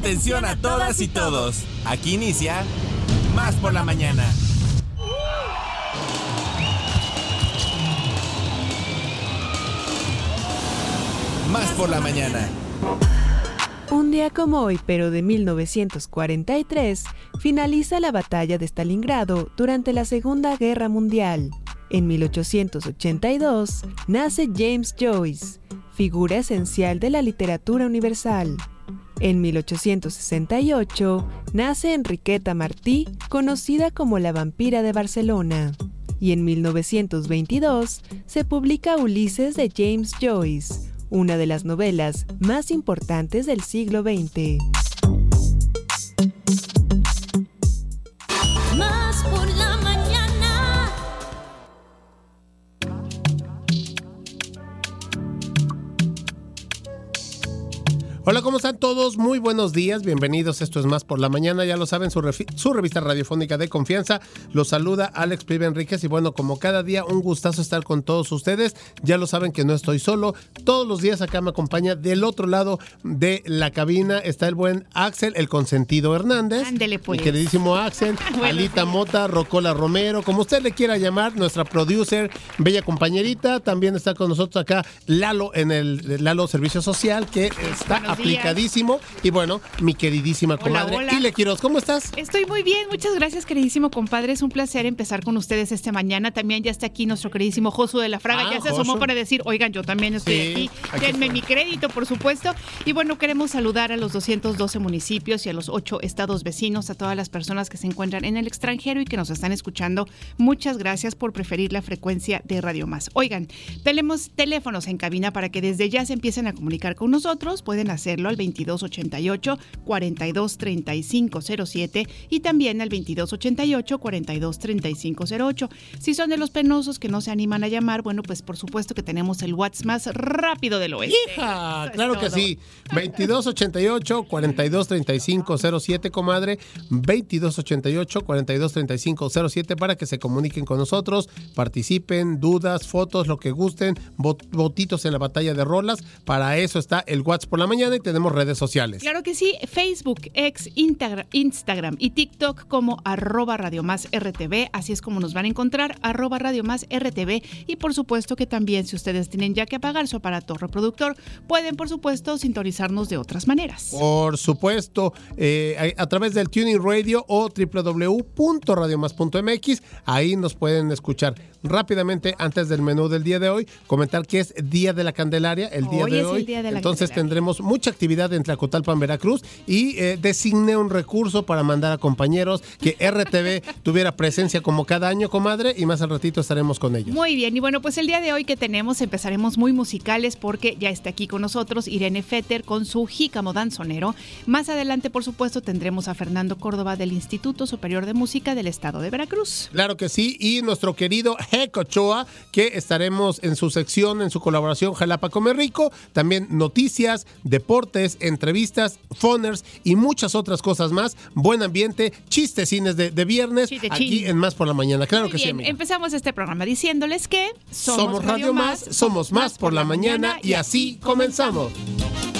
Atención a todas y todos. Aquí inicia Más por la mañana. Más por la mañana. Un día como hoy, pero de 1943, finaliza la batalla de Stalingrado durante la Segunda Guerra Mundial. En 1882 nace James Joyce, figura esencial de la literatura universal. En 1868 nace Enriqueta Martí, conocida como la vampira de Barcelona. Y en 1922 se publica Ulises de James Joyce, una de las novelas más importantes del siglo XX. Hola, ¿cómo están todos? Muy buenos días, bienvenidos. Esto es Más por la Mañana, ya lo saben, su, su revista radiofónica de confianza. Los saluda Alex Pibe Enríquez y bueno, como cada día, un gustazo estar con todos ustedes. Ya lo saben que no estoy solo. Todos los días acá me acompaña del otro lado de la cabina está el buen Axel, el consentido Hernández. Ándele, pues. Mi queridísimo Axel, Alita Mota, Rocola Romero, como usted le quiera llamar, nuestra producer, bella compañerita. También está con nosotros acá Lalo en el Lalo Servicio Social, que está días. Aplicadísimo. Y bueno, mi queridísima Hola, comadre. hola. Ile Quiroz, ¿cómo estás? Estoy muy bien, muchas gracias, queridísimo compadre. Es un placer empezar con ustedes esta mañana. También ya está aquí nuestro queridísimo Josu de la Fraga. Ah, ya se asomó Josu. para decir, oigan, yo también estoy Sí, aquí. aquí Denme está. mi crédito, por supuesto. Y bueno, queremos saludar a los 212 municipios y a los 8 estados vecinos, a todas las personas que se encuentran en el extranjero y que nos están escuchando. Muchas gracias por preferir la frecuencia de Radio Más. Oigan, tenemos teléfonos en cabina para que desde ya se empiecen a comunicar con nosotros. Pueden hacerlo al 2288 423507 y también al 2288 423508. Si son de los penosos que no se animan a llamar, bueno, pues por supuesto que tenemos el WhatsApp más rápido del oeste. ¡Hija! Es Claro que todo. sí. 2288 423507, comadre. 2288 423507 para que se comuniquen con nosotros, participen, dudas, fotos, lo que gusten, vot- votitos en la batalla de rolas. Para eso está el WhatsApp por la mañana y tenemos redes sociales. Claro que sí, Facebook, ex, Instagram y TikTok como arroba Radio Más RTV, así es como nos van a encontrar, arroba Radio Más RTV y por supuesto que también si ustedes tienen ya que apagar su aparato reproductor, pueden por supuesto sintonizarnos de otras maneras. Por supuesto, eh, a, a través del Tuning Radio o www.radiomás.mx, ahí nos pueden escuchar rápidamente antes del menú del día de hoy, comentar que es Día de la Candelaria, el día Hoy de es el hoy. Día de la Entonces Candelaria. tendremos mucha actividad en Tlacotalpan, Veracruz y eh, designé un recurso para mandar a compañeros que RTV tuviera presencia como cada año, comadre, y más al ratito estaremos con ellos. Muy bien, y bueno, pues el día de hoy que tenemos empezaremos muy musicales porque ya está aquí con nosotros Irene Fetter con su jícamo danzonero. Más adelante, por supuesto, tendremos a Fernando Córdoba del Instituto Superior de Música del Estado de Veracruz. Claro que sí, y nuestro querido Heco Ochoa, que estaremos en su sección, en su colaboración Jalapa Come Rico, también noticias, deportes, entrevistas, phoners y muchas otras cosas más. Buen ambiente, chistecines de, de viernes, aquí en Más por la Mañana. Claro Muy que sí, amiga. empezamos este programa diciéndoles que Somos Radio Más, somos Más por la Mañana y así comenzamos. ¿Un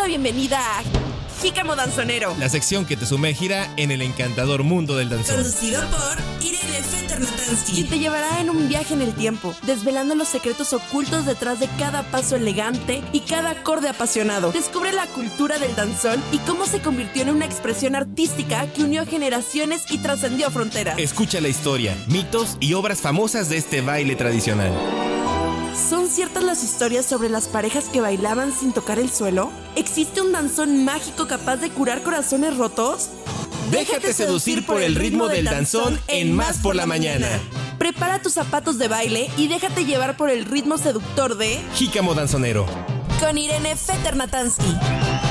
la bienvenida a Jícamo Danzonero. La sección que te sumergirá en el encantador mundo del danzón. Conducido por Irene Fetter Y te llevará en un viaje en el tiempo, desvelando los secretos ocultos detrás de cada paso elegante y cada acorde apasionado. Descubre la cultura del danzón y cómo se convirtió en una expresión artística que unió generaciones y trascendió fronteras. Escucha la historia, mitos y obras famosas de este baile tradicional. ¿Son ciertas las historias sobre las parejas que bailaban sin tocar el suelo? ¿Existe un danzón mágico capaz de curar corazones rotos? Déjate seducir por el ritmo del danzón en Más por la Mañana. Prepara tus zapatos de baile y déjate llevar por el ritmo seductor de Jícamo Danzonero. con Irene Feternatansky.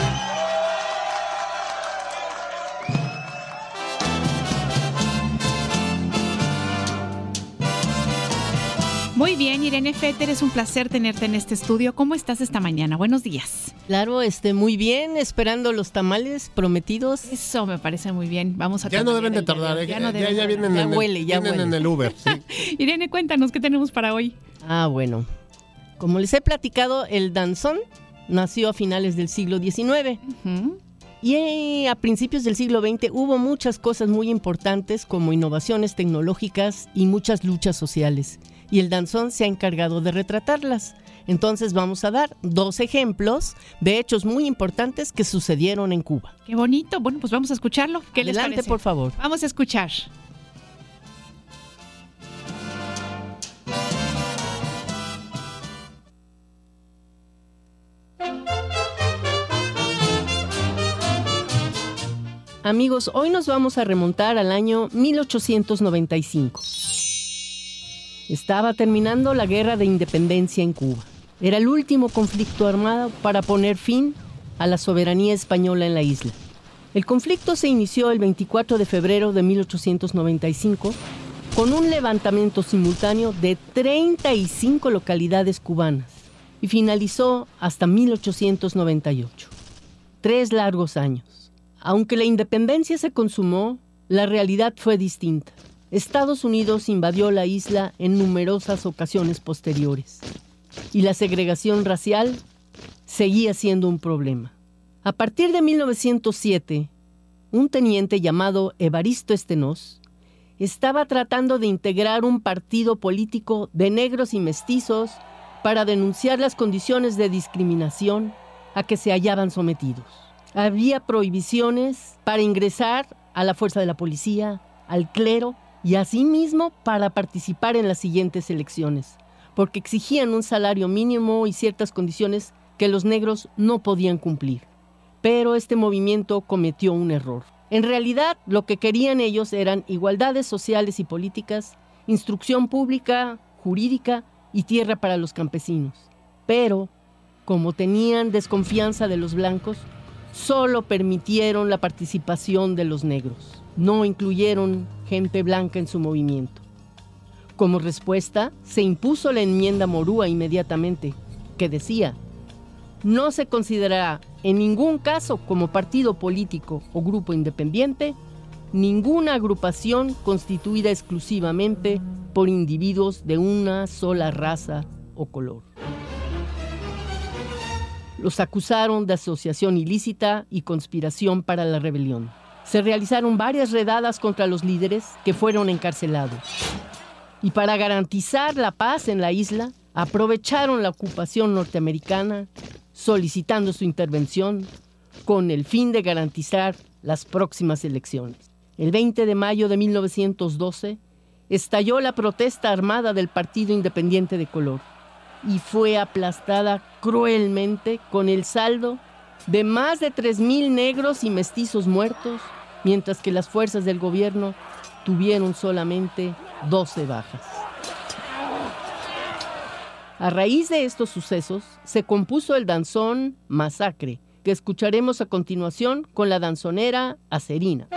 Muy bien, Irene Fetter, es un placer tenerte en este estudio. ¿Cómo estás esta mañana? Buenos días. Claro, este, muy bien, esperando los tamales prometidos. Eso me parece muy bien. Vamos a Ya no deben de tardar, eh, Ya ya, no deben ya de vienen, Ya en, huele, el, ya vienen huele. en el Uber. sí. Irene, cuéntanos qué tenemos para hoy. Ah, bueno. Como les he platicado, el danzón nació a finales del siglo XIX Ujú. y a principios del siglo XX hubo muchas cosas muy importantes como innovaciones tecnológicas y muchas luchas sociales. Y el danzón se ha encargado de retratarlas. Entonces vamos a dar dos ejemplos de hechos muy importantes que sucedieron en Cuba. Qué bonito. Bueno, pues vamos a escucharlo. ¿Qué les Adelante, parece? por favor. Vamos a escuchar. Amigos, hoy nos vamos a remontar al año 1895. Estaba terminando la guerra de independencia en Cuba. Era el último conflicto armado para poner fin a la soberanía española en la isla. El conflicto se inició el 24 de febrero de 1895 con un levantamiento simultáneo de 35 localidades cubanas y finalizó hasta 1898. Tres largos años. Aunque la independencia se consumó, la realidad fue distinta. Estados Unidos invadió la isla en numerosas ocasiones posteriores y la segregación racial seguía siendo un problema. A partir de 1907, un teniente llamado Evaristo Estenós estaba tratando de integrar un partido político de negros y mestizos para denunciar las condiciones de discriminación a que se hallaban sometidos. Había prohibiciones para ingresar a la fuerza de la policía, al clero y asimismo para participar en las siguientes elecciones, porque exigían un salario mínimo y ciertas condiciones que los negros no podían cumplir. Pero este movimiento cometió un error. En realidad, lo que querían ellos eran igualdades sociales y políticas, instrucción pública, jurídica y tierra para los campesinos. Pero, como tenían desconfianza de los blancos, solo permitieron la participación de los negros. No incluyeron gente blanca en su movimiento. Como respuesta, se impuso la enmienda Morúa inmediatamente, que decía, no se considerará en ningún caso como partido político o grupo independiente ninguna agrupación constituida exclusivamente por individuos de una sola raza o color. Los acusaron de asociación ilícita y conspiración para la rebelión. Se realizaron varias redadas contra los líderes que fueron encarcelados. Y para garantizar la paz en la isla, aprovecharon la ocupación norteamericana solicitando su intervención con el fin de garantizar las próximas elecciones. El 20 de mayo de 1912 estalló la protesta armada del Partido Independiente de Color y fue aplastada cruelmente con el saldo de más de 3.000 negros y mestizos muertos, mientras que las fuerzas del gobierno tuvieron solamente 12 bajas. A raíz de estos sucesos, se compuso el danzón Masacre, que escucharemos a continuación con la danzonera Acerina.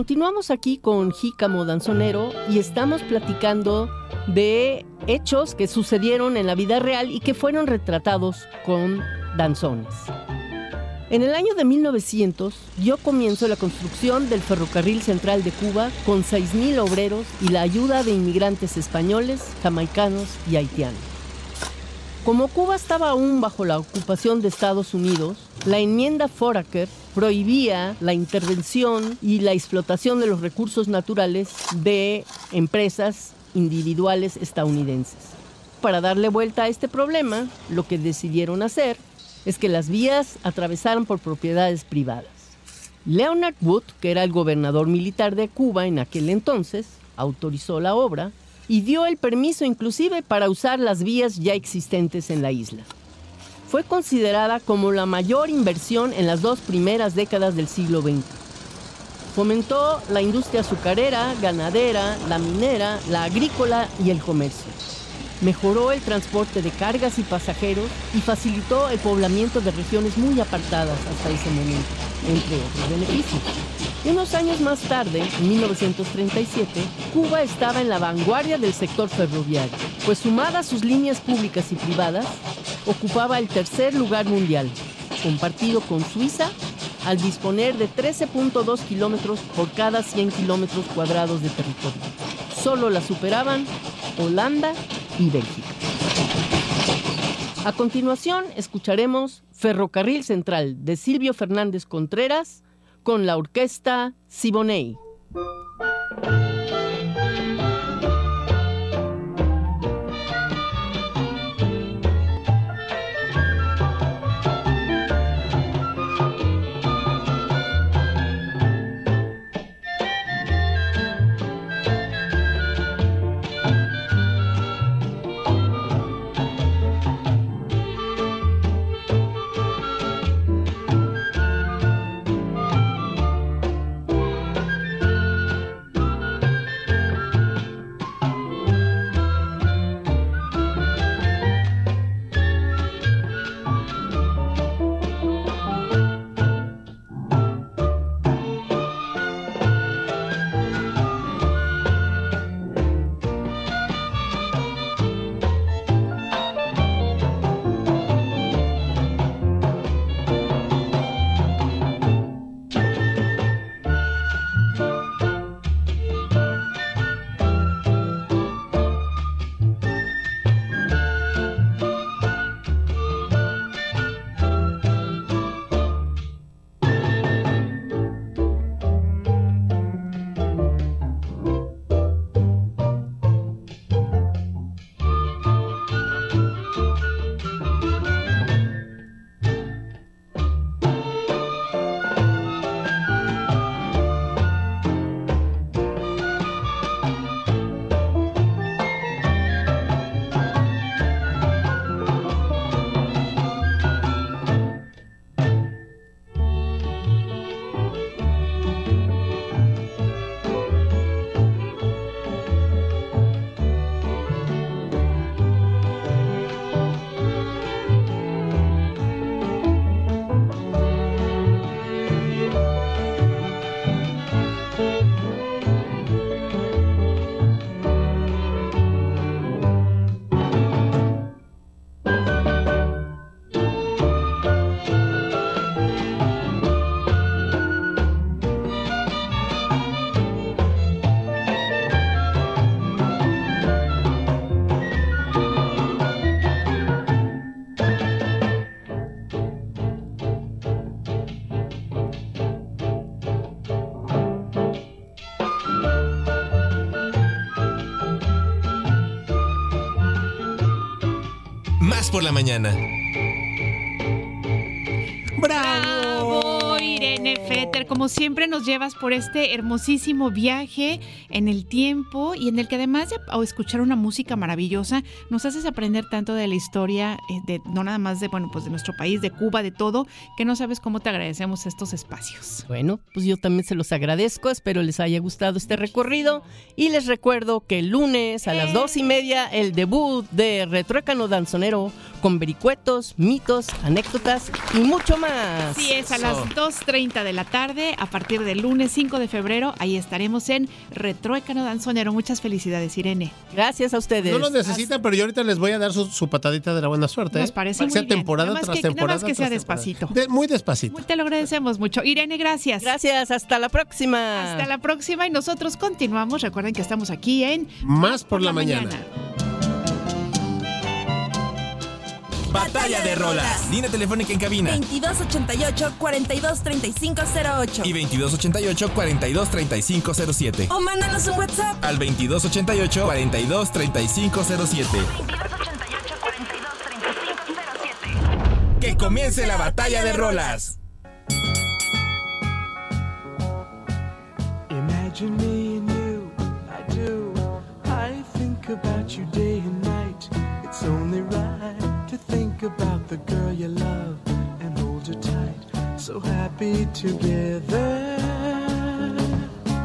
Continuamos aquí con Jícamo Danzonero y estamos platicando de hechos que sucedieron en la vida real y que fueron retratados con danzones. En el año de 1900 dio comienzo la construcción del ferrocarril central de Cuba con 6.000 obreros y la ayuda de inmigrantes españoles, jamaicanos y haitianos. Como Cuba estaba aún bajo la ocupación de Estados Unidos, la enmienda Foraker prohibía la intervención y la explotación de los recursos naturales de empresas individuales estadounidenses. Para darle vuelta a este problema, lo que decidieron hacer es que las vías atravesaran por propiedades privadas. Leonard Wood, que era el gobernador militar de Cuba en aquel entonces, autorizó la obra y dio el permiso inclusive para usar las vías ya existentes en la isla. Fue considerada como la mayor inversión en las dos primeras décadas del siglo XX. Fomentó la industria azucarera, ganadera, la minera, la agrícola y el comercio. Mejoró el transporte de cargas y pasajeros y facilitó el poblamiento de regiones muy apartadas hasta ese momento, entre otros beneficios. Unos años más tarde, en 1937, Cuba estaba en la vanguardia del sector ferroviario, pues sumada a sus líneas públicas y privadas, ocupaba el tercer lugar mundial, compartido con Suiza al disponer de 13.2 kilómetros por cada 100 kilómetros cuadrados de territorio. Solo la superaban Holanda y Bélgica. A continuación, escucharemos Ferrocarril Central de Silvio Fernández Contreras, con la orquesta Siboney. Por la mañana. Como siempre nos llevas por este hermosísimo viaje en el tiempo y en el que además de escuchar una música maravillosa, nos haces aprender tanto de la historia, eh, de, no nada más de, bueno, pues de nuestro país, de Cuba, de todo, que no sabes cómo te agradecemos estos espacios. Bueno, pues yo también se los agradezco, espero les haya gustado este recorrido y les recuerdo que el lunes a las dos y media el debut de Retruécano Danzonero con vericuetos, mitos, anécdotas y mucho más. Sí, es a las 2.30 de la tarde, a partir del lunes 5 de febrero, ahí estaremos en Retruécano Danzonero. Muchas felicidades, Irene. Gracias a ustedes. No lo necesitan, pero yo ahorita les voy a dar su, su patadita de la buena suerte. Nos ¿eh? parece Para que muy sea bien. temporada Nada más tras que- temporada. nada más que sea despacito. De- muy despacito. Te lo agradecemos mucho. Irene, gracias. Gracias, hasta la próxima. Hasta la próxima y nosotros continuamos. Recuerden que estamos aquí en Más por la mañana. Batalla de rolas. Línea telefónica en cabina. 2288-423508. Y 2288-423507. O mándanos un WhatsApp. Al 2288-423507. Que comience la batalla de rolas. Imagine me and you, I do. I think about you day think about the girl you love and hold her tight. So happy together.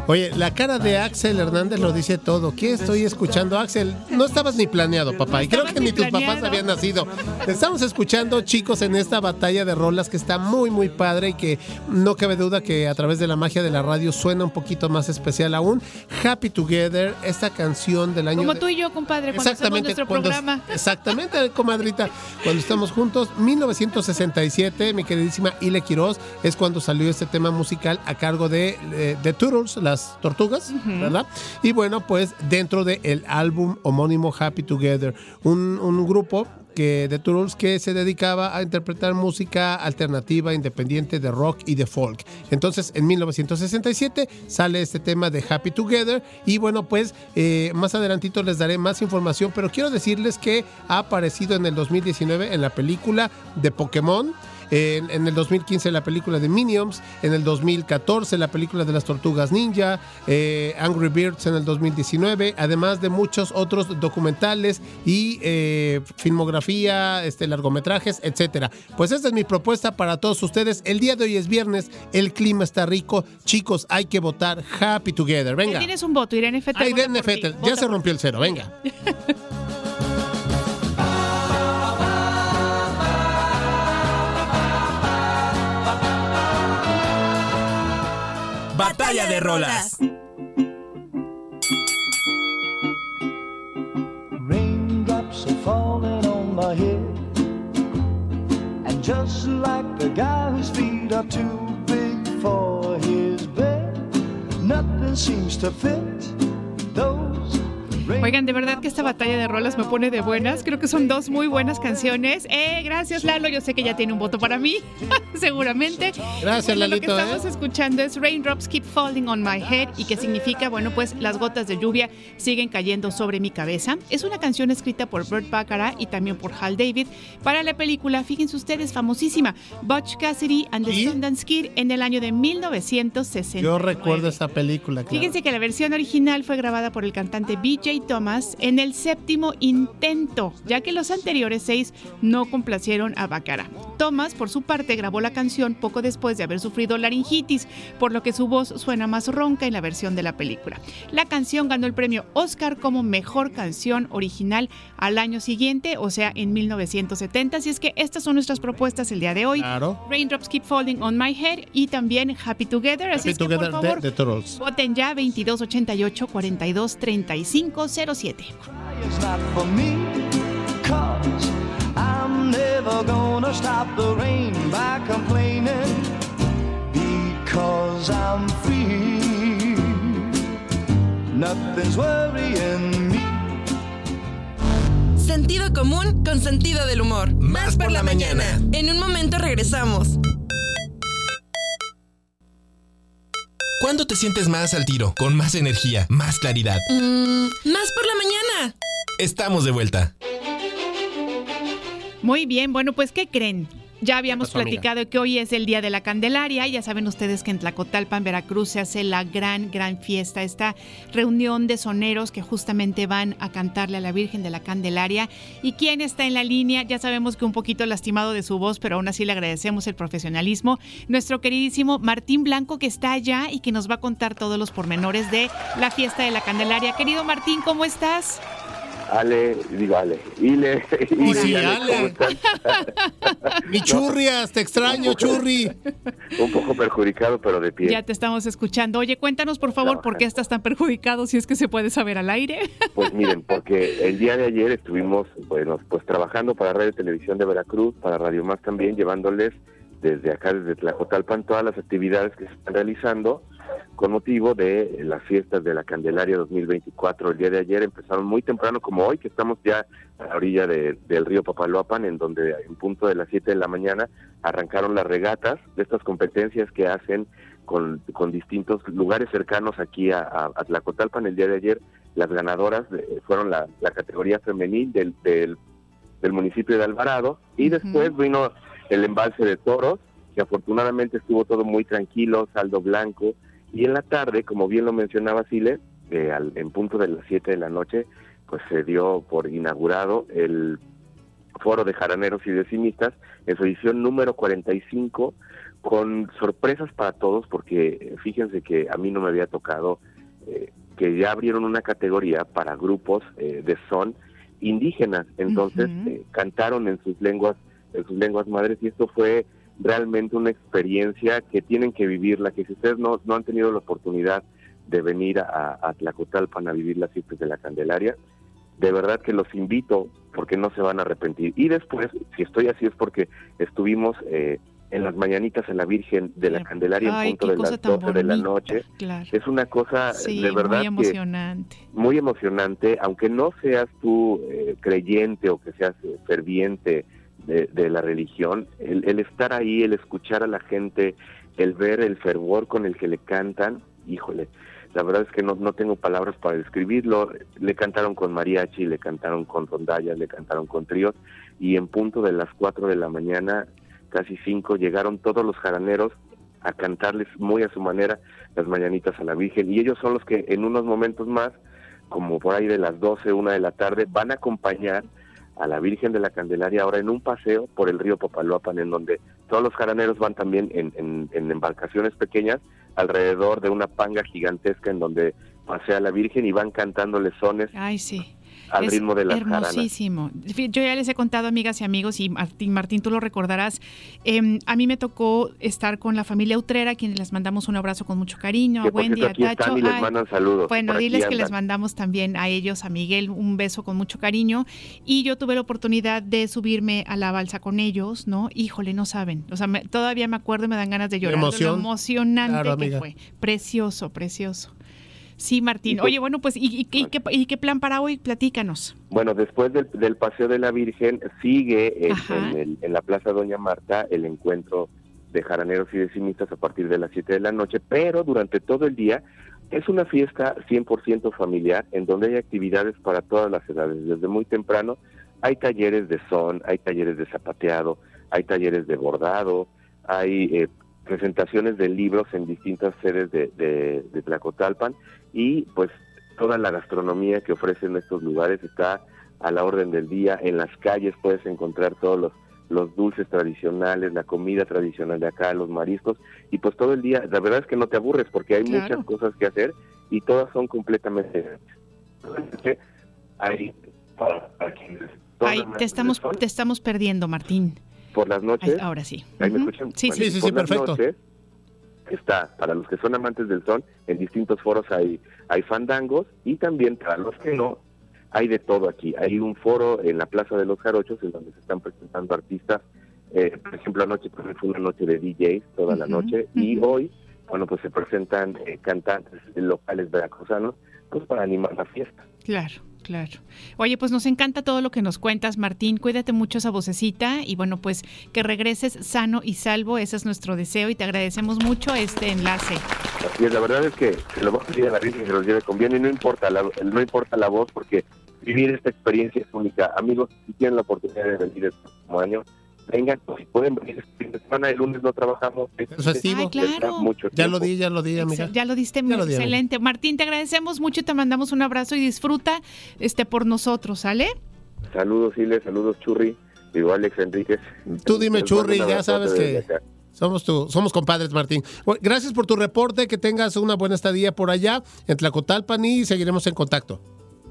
Oye, la cara de Axel Hernández lo dice todo. ¿Qué estoy escuchando, Axel? No estabas ni planeado, papá. Y creo que ni tus papás habían nacido. Estamos escuchando, chicos, en esta batalla de rolas que está muy, muy padre y que no cabe duda que a través de la magia de la radio suena un poquito más especial aún. Happy Together, esta canción del año. Como de- tú y yo, compadre, cuando hacemos nuestro cuando- programa. Exactamente, comadrita. Cuando estamos juntos, 1967, mi queridísima Ile Quiroz, es cuando salió este tema musical a cargo de eh, The Turtles, las tortugas, ¿verdad? Y bueno, pues dentro del álbum homónimo Happy Together, un, un grupo que de Turtles que se dedicaba a interpretar música alternativa, independiente de rock y de folk. Entonces, en 1967 sale este tema de Happy Together y bueno, pues eh, más adelantito les daré más información, pero quiero decirles que ha aparecido en el 2019 en la película de Pokémon. En, en el 2015 la película de Minions, en el 2014 la película de las tortugas ninja, eh, Angry Birds en el 2019, además de muchos otros documentales y eh, filmografía, este, largometrajes, etcétera. Pues esta es mi propuesta para todos ustedes. El día de hoy es viernes, el clima está rico, chicos, hay que votar Happy Together. Venga. tienes un voto, Irene Fetter. Vota Irene vota ya se rompió el cero, venga. Batalla de rolas. Rolas me pone de buenas. Creo que son dos muy buenas canciones. Eh, gracias, Lalo. Yo sé que ya tiene un voto para mí, seguramente. Gracias, Bueno, Lalito, Lo que ¿eh? estamos escuchando es Raindrops Keep Falling on My Head y que significa, bueno, pues las gotas de lluvia siguen cayendo sobre mi cabeza. Es una canción escrita por Burt Bacharach y también por Hal David para la película, fíjense ustedes, famosísima, Butch Cassidy and the ¿Y? Sundance Kid en el año de 1960. Yo recuerdo esta película. claro. Fíjense que la versión original fue grabada por el cantante BJ Thomas en el séptimo intento, ya que los anteriores seis no complacieron a Baccara. Thomas, por su parte, grabó la canción poco después de haber sufrido laringitis, por lo que su voz suena más ronca en la versión de la película. La canción ganó el premio Oscar como mejor canción original al año siguiente, o sea, en 1970. Así es que estas son nuestras propuestas el día de hoy. Claro. Raindrops Keep Falling on My Head y también Happy Together. Así Happy es que, Together por de favor, The Turtles. Voten ya 2288 42 35 07. For me, cause I'm never gonna stop the rain by complaining, because I'm free. Nothing's worrying me. Sentido común con sentido del humor. Más por la mañana. En un momento regresamos. ¿Cuándo te sientes más al tiro? Con más energía, más claridad. Mm, más por la mañana. Estamos de vuelta. Muy bien, bueno, pues ¿qué creen? Ya habíamos amiga? platicado que hoy es el Día de la Candelaria. Ya saben ustedes que en Tlacotalpan, Veracruz, se hace la gran, gran fiesta, esta reunión de soneros que justamente van a cantarle a la Virgen de la Candelaria. ¿Y quién está en la línea? Ya sabemos que un poquito lastimado de su voz, pero aún así le agradecemos el profesionalismo. Nuestro queridísimo Martín Blanco, que está allá y que nos va a contar todos los pormenores de la fiesta de la Candelaria. Querido Martín, ¿cómo estás? Ale, digo Ale, Ile, Y Ile, sí, Ale. Mi churrias, te extraño, churri. Un poco perjudicado, pero de pie. Ya te estamos escuchando. Oye, cuéntanos por favor por qué estás tan perjudicado, si es que se puede saber al aire. Pues miren, porque el día de ayer estuvimos, bueno, pues trabajando para Radio y Televisión de Veracruz, para Radio Más también, llevándoles desde acá, desde Tlacotalpan, todas las actividades que se están realizando con motivo de las fiestas de la Candelaria 2024. El día de ayer empezaron muy temprano, como hoy, que estamos ya a la orilla de- del río Papaloapan, en donde en punto de las 7 de la mañana arrancaron las regatas de estas competencias que hacen con, con distintos lugares cercanos aquí a, a, a Tlacotalpan. El día de ayer las ganadoras de- fueron la, la categoría femenil del, del, del municipio de Alvarado y después vino el embalse de toros, que afortunadamente estuvo todo muy tranquilo, saldo blanco, y en la tarde, como bien lo mencionaba Sile, eh, al- en punto de las 7 de la noche, pues se dio por inaugurado el Foro de Jaraneros y Decimistas en su edición número 45, con sorpresas para todos, porque eh, fíjense que a mí no me había tocado eh, que ya abrieron una categoría para grupos eh, de son indígenas, entonces eh, cantaron en sus lenguas, en sus lenguas madres, y esto fue realmente una experiencia que tienen que vivirla, que si ustedes no, no han tenido la oportunidad de venir a, a Tlacotalpan a vivir las fiestas de la Candelaria, de verdad que los invito porque no se van a arrepentir. Y después, si estoy así es porque estuvimos eh, en las mañanitas a la Virgen de la Candelaria Ay, en punto de las tan 12 de la noche. Claro. Es una cosa Sí, de verdad muy que emocionante. muy emocionante, aunque no seas tú eh, creyente o que seas eh, ferviente de, de la religión, el, el estar ahí, el escuchar a la gente, el ver el fervor con el que le cantan, híjole, la verdad es que no, no tengo palabras para describirlo. Le cantaron con mariachi, le cantaron con rondallas, le cantaron con tríos, y en punto de las 4 de la mañana, casi 5, llegaron todos los jaraneros a cantarles muy a su manera las mañanitas a la Virgen. Y ellos son los que en unos momentos más, como por ahí de las 12, una de la tarde, van a acompañar a la Virgen de la Candelaria ahora en un paseo por el río Papaloapan, en donde todos los jaraneros van también en, en- embarcaciones pequeñas alrededor de una panga gigantesca en donde pasea la Virgen y van cantando lesones Ay, sí. Al Es ritmo de las hermosísimo. Yo ya les he contado, amigas y amigos, y Martín, Martín, tú lo recordarás. em, a mí me tocó estar con la familia Utrera, a quienes les mandamos un abrazo con mucho cariño, Que a Wendy, cierto, a Tacho. están y les Ay, mandan saludos. Bueno, diles que les mandamos también a ellos, a Miguel, un beso con mucho cariño. Y yo tuve la oportunidad de subirme a la balsa con ellos, ¿no? Híjole, no saben. O sea, me- todavía me acuerdo y me dan ganas de llorar. emoción. Lo emocionante Claro, que fue. Precioso, precioso. Sí, Martín. Y pues- Oye, bueno, pues, ¿y, y- y qué, y qué plan para hoy? Platícanos. Bueno, después del, del paseo de la Virgen sigue en el- en la Plaza Doña Marta el encuentro de jaraneros y decimistas a partir de las 7 de la noche, pero durante todo el día es una fiesta 100% familiar en donde hay actividades para todas las edades. Desde muy temprano hay talleres de son, hay talleres de zapateado, hay talleres de bordado, hay eh, presentaciones de libros en distintas sedes de, de, de Tlacotalpan y pues toda la gastronomía que ofrecen estos lugares está a la orden del día. En las calles puedes encontrar todos los, los dulces tradicionales, la comida tradicional de acá, los mariscos, y pues todo el día, la verdad es que no te aburres porque hay Claro. muchas cosas que hacer y todas son completamente... Hay para, para quienes Ay, toman te estamos, te estamos perdiendo, Martín. Por las noches. Ay, ahora sí. Ahí me escuchan. Sí, Bueno, sí, sí, por sí, las perfecto. noches está, para los que son amantes del son, en distintos foros hay, hay fandangos y también para los que no, hay de todo aquí. Hay un foro en la Plaza de los Jarochos en donde se están presentando artistas. Eh, por ejemplo, anoche también fue una noche de DJs, toda la noche, y hoy, bueno, pues se presentan eh, cantantes locales veracruzanos, pues para animar la fiesta. Claro, claro. Oye, pues nos encanta todo lo que nos cuentas, Martín. Cuídate mucho esa vocecita y bueno, pues que regreses sano y salvo. Ese es nuestro deseo y te agradecemos mucho este enlace. Así es, la verdad es que se lo va a pedir a la Virgen que los lleve con bien y no importa la, no importa la voz porque vivir esta experiencia es única. Amigos, si tienen la oportunidad de venir próximo año, vengan, pues, si pueden venir este fin de semana, el lunes no trabajamos. Es festivo. Ay, claro. Mucho Ya lo di, ya lo di, amiga. Ya lo diste Ya lo di, amiga. excelente. Martín, te agradecemos mucho y te mandamos un abrazo y disfruta este por nosotros, ¿sale? Saludos, Ile, saludos, Churri, igual Alex Enríquez. Tú dime, Les Churri, ya sabes que acá. somos tu, somos compadres, Martín. Bueno, gracias por tu reporte, que tengas una buena estadía por allá en Tlacotalpan y seguiremos en contacto.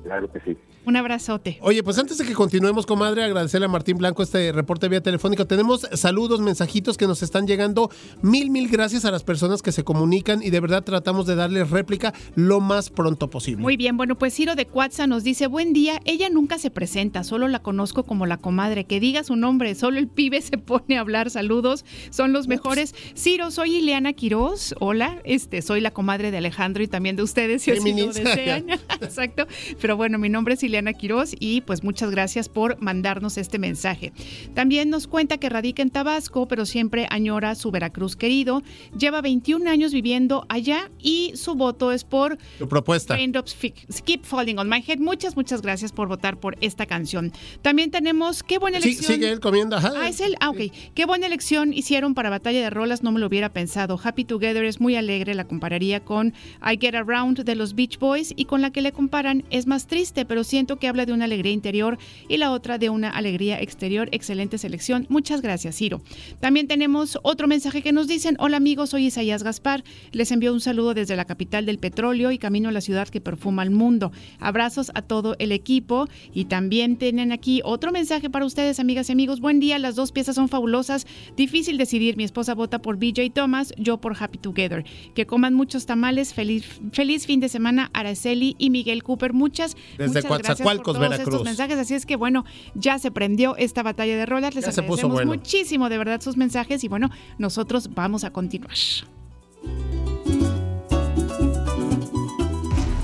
Claro que sí. Un abrazote. Oye, pues antes de que continuemos, comadre, agradecerle a Martín Blanco este reporte vía telefónico. Tenemos saludos, mensajitos que nos están llegando. Mil, mil gracias a las personas que se comunican y de verdad tratamos de darles réplica lo más pronto posible. Muy bien, bueno, pues Ciro de Cuatza nos dice, buen día, ella nunca se presenta, solo la conozco como la comadre, que diga su nombre, solo el pibe se pone a hablar, saludos, son los mejores. Ciro, soy Ileana Quiroz, hola, este, soy la comadre de Alejandro y también de ustedes, si así lo desean. Exacto, pero bueno, mi nombre es Ileana Ileana Quiroz y pues muchas gracias por mandarnos este mensaje. También nos cuenta que radica en Tabasco, pero siempre añora su Veracruz querido. Lleva 21 años viviendo allá y su voto es por tu propuesta. Keep Falling on My Head. Muchas, muchas gracias por votar por esta canción. También tenemos qué buena elección. Sí, sigue él comiendo. Ah, es él. Ah, ok. Qué buena elección hicieron para Batalla de Rolas, no me lo hubiera pensado. Happy Together es muy alegre, la compararía con I Get Around de los Beach Boys y con la que le comparan es más triste, pero siento que habla de una alegría interior y la otra de una alegría exterior. Excelente selección. Muchas gracias, Ciro. También tenemos otro mensaje que nos dicen, hola amigos, soy Isaías Gaspar. Les envío un saludo desde la capital del petróleo y camino a la ciudad que perfuma el mundo. Abrazos a todo el equipo y también tienen aquí otro mensaje para ustedes, amigas y amigos. Buen día, las dos piezas son fabulosas. Difícil decidir, mi esposa vota por BJ Thomas, yo por Happy Together. Que coman muchos tamales. Feliz, feliz fin de semana, Araceli y Miguel Cooper. Muchas, Desde muchas todos Veracruz. estos mensajes. Así es que bueno, ya se prendió esta batalla de rolas. Les Ya se puso agradecemos bueno. muchísimo de verdad sus mensajes y bueno, nosotros vamos a continuar.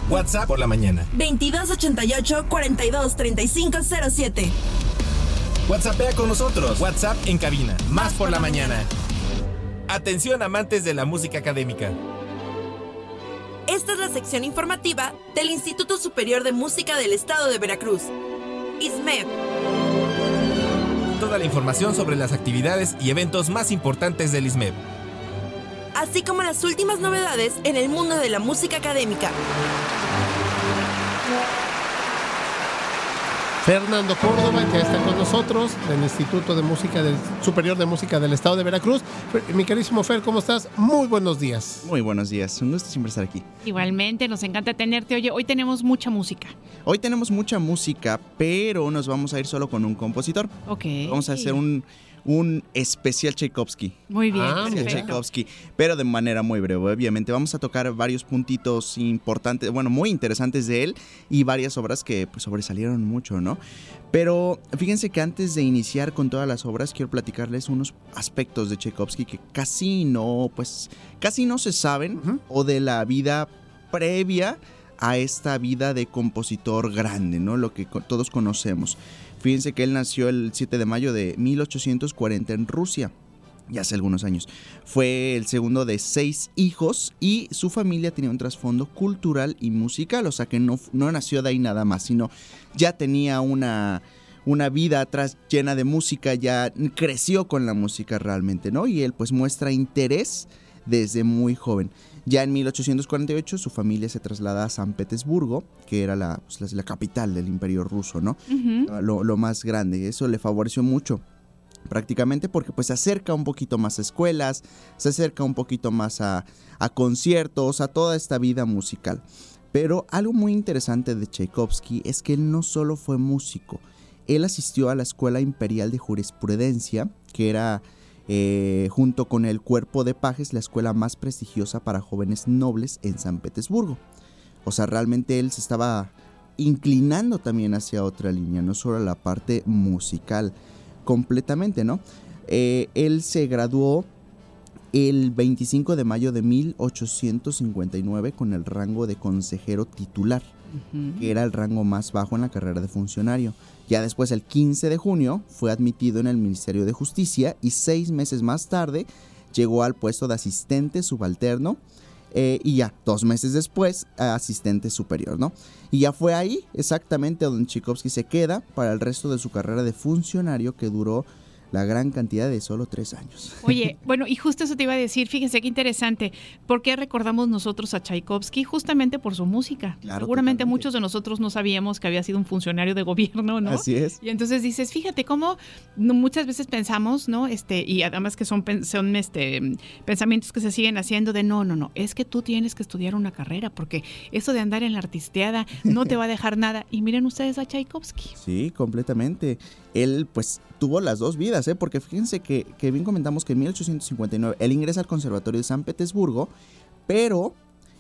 WhatsApp por la mañana. 2288 42 35 07. WhatsAppea con nosotros. WhatsApp en cabina. Más por la mañana. Atención amantes de la música académica. Esta es la sección informativa del Instituto Superior de Música del Estado de Veracruz. ISMEP. Toda la información sobre las actividades y eventos más importantes del ISMEP. así como las últimas novedades en el mundo de la música académica. Fernando Córdoba, que está con nosotros del Instituto de Música del Superior de Música del Estado de Veracruz. Mi carísimo Fer, ¿cómo estás? Muy buenos días. Muy buenos días, un gusto siempre estar aquí. Igualmente, nos encanta tenerte. Oye, hoy tenemos mucha música. Hoy tenemos mucha música, pero nos vamos a ir solo con un compositor. Ok. Vamos a hacer un, un especial Tchaikovsky. Muy bien, Especial perfecto. Tchaikovsky, pero de manera muy breve, obviamente. Vamos a tocar varios puntitos importantes, bueno, muy interesantes de él y varias obras que pues, sobresalieron mucho, ¿no? Pero fíjense que antes de iniciar con todas las obras, quiero platicarles unos aspectos de Tchaikovsky que casi no, pues, casi no se saben o de la vida previa a esta vida de compositor grande, ¿no? Lo que todos conocemos. Fíjense que él nació el 7 de mayo de 1840 en Rusia, ya hace algunos años. Fue el segundo de seis hijos y su familia tenía un trasfondo cultural y musical, o sea que no, no nació de ahí nada más, sino ya tenía una, una vida atrás llena de música, ya creció con la música realmente, ¿no? Y él pues muestra interés desde muy joven. Ya en 1848 su familia se traslada a San Petersburgo, que era la, pues, la- la capital del imperio ruso, ¿no? Lo, lo más grande. Eso le favoreció mucho prácticamente porque pues se acerca un poquito más a escuelas, se acerca un poquito más a, a conciertos, a toda esta vida musical. Pero algo muy interesante de Tchaikovsky es que él no solo fue músico, él asistió a la Escuela Imperial de Jurisprudencia, que era eh, junto con el Cuerpo de Pajes la escuela más prestigiosa para jóvenes nobles en San Petersburgo. O sea, realmente él se estaba inclinando también hacia otra línea, no solo a la parte musical completamente, ¿no? Eh, él se graduó el 25 de mayo de 1859 con el rango de consejero titular, que era el rango más bajo en la carrera de funcionario. Ya después, el 15 de junio, fue admitido en el Ministerio de Justicia y seis meses más tarde llegó al puesto de asistente subalterno eh, y ya, dos meses después, asistente superior, ¿no? Y ya fue ahí exactamente donde Tchaikovsky se queda para el resto de su carrera de funcionario que duró la gran cantidad de solo tres años. Oye, bueno, y justo eso te iba a decir, fíjense qué interesante, ¿por qué recordamos nosotros a Tchaikovsky? Justamente por su música. Claro, Seguramente totalmente. muchos de nosotros no sabíamos que había sido un funcionario de gobierno, ¿no? Así es. Y entonces dices, fíjate cómo muchas veces pensamos, ¿no? Este, y además que son, son este, pensamientos que se siguen haciendo de no, no, no, es que tú tienes que estudiar una carrera, porque eso de andar en la artisteada no te va a dejar nada. Y miren ustedes a Tchaikovsky. Sí, completamente. Él pues tuvo las dos vidas, ¿eh? porque fíjense que, que bien comentamos que en 1859 él ingresa al Conservatorio de San Petersburgo, pero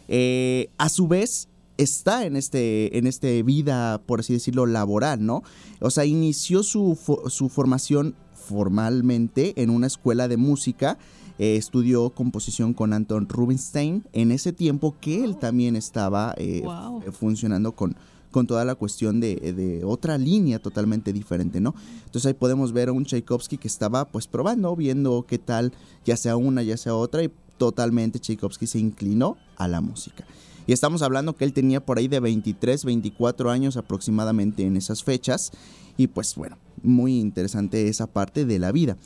eh, a su vez está en este, en este vida, por así decirlo, laboral, ¿no? O sea, inició su, su formación formalmente en una escuela de música. eh, estudió composición con Anton Rubinstein en ese tiempo que él también estaba eh, Wow. funcionando con, con toda la cuestión de, de otra línea totalmente diferente, ¿no? Entonces ahí podemos ver a un Tchaikovsky que estaba pues probando, viendo qué tal, ya sea una, ya sea otra, y totalmente Tchaikovsky se inclinó a la música. Y estamos hablando que él tenía por ahí de 23, 24 años aproximadamente en esas fechas. Y pues bueno, muy interesante esa parte de la vida.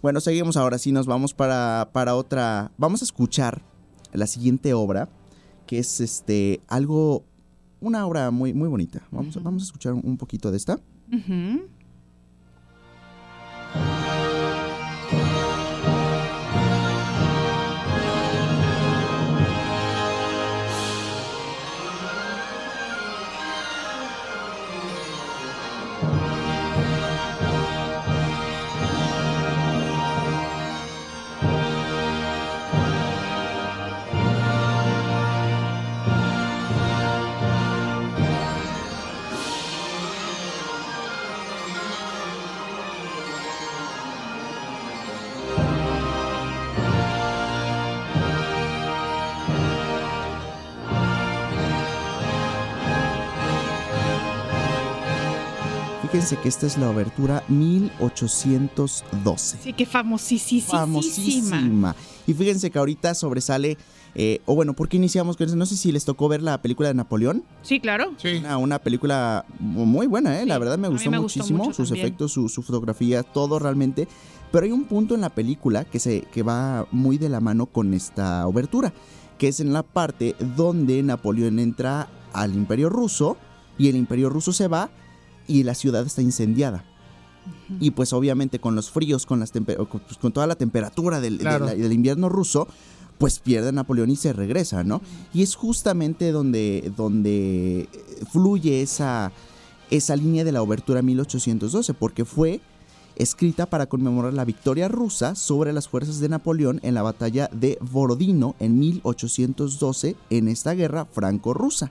Bueno, seguimos ahora sí, nos vamos para, para otra. Vamos a escuchar la siguiente obra, que es este algo, una obra muy, muy bonita. Vamos, a- vamos a escuchar un poquito de esta. Fíjense que esta es la obertura 1812. Sí, que famosísima. famosísima. Y fíjense que ahorita sobresale, eh, o bueno, ¿por qué iniciamos con eso? No sé si les tocó ver la película de Napoleón. Sí, claro. Una, una película muy buena, ¿eh? la verdad me gustó me muchísimo. sus también. efectos, su, su fotografía, todo realmente. Pero hay un punto en la película que, se, que va muy de la mano con esta obertura, que es en la parte donde Napoleón entra al imperio ruso y el imperio ruso se va y la ciudad está incendiada. Y pues obviamente con los fríos, con, las con, pues, con toda la temperatura del, de Claro. la- del invierno ruso, pues pierde a Napoleón y se regresa, ¿no? Y es justamente donde, donde fluye esa, esa línea de la obertura 1812, porque fue escrita para conmemorar la victoria rusa sobre las fuerzas de Napoleón en la batalla de Borodino en 1812 en esta guerra franco-rusa.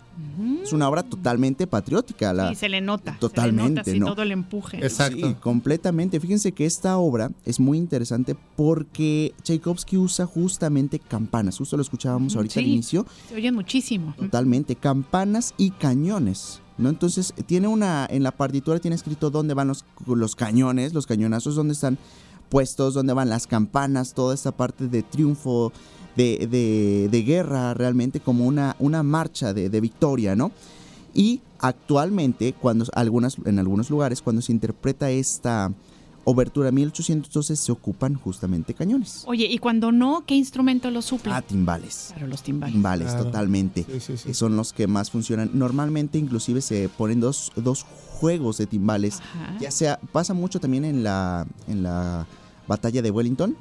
Es una obra totalmente patriótica. La, Y se le nota. Totalmente, se le nota así ¿no? todo el empuje. Sí, completamente. Fíjense que esta obra es muy interesante porque Tchaikovsky usa justamente campanas. Justo lo escuchábamos ahorita al inicio. Se oyen muchísimo. Totalmente. Campanas y cañones. ¿No? Entonces, tiene una. En la partitura tiene escrito dónde van los, cañones, los cañonazos, dónde están puestos, dónde van las campanas, toda esta parte de triunfo, de, de- de guerra, realmente como una, una marcha de, de victoria, ¿no? Y actualmente, cuando algunas, en algunos lugares, cuando se interpreta esta obertura 1812, se ocupan justamente cañones. Oye, y cuando no, ¿qué instrumento lo suple? Ah, timbales. Claro, los timbales. Timbales, Claro. totalmente. Que son los que más funcionan. Normalmente, inclusive, se ponen dos, dos juegos de timbales. Ajá. Ya sea, pasa mucho también en la, en la batalla de Wellington.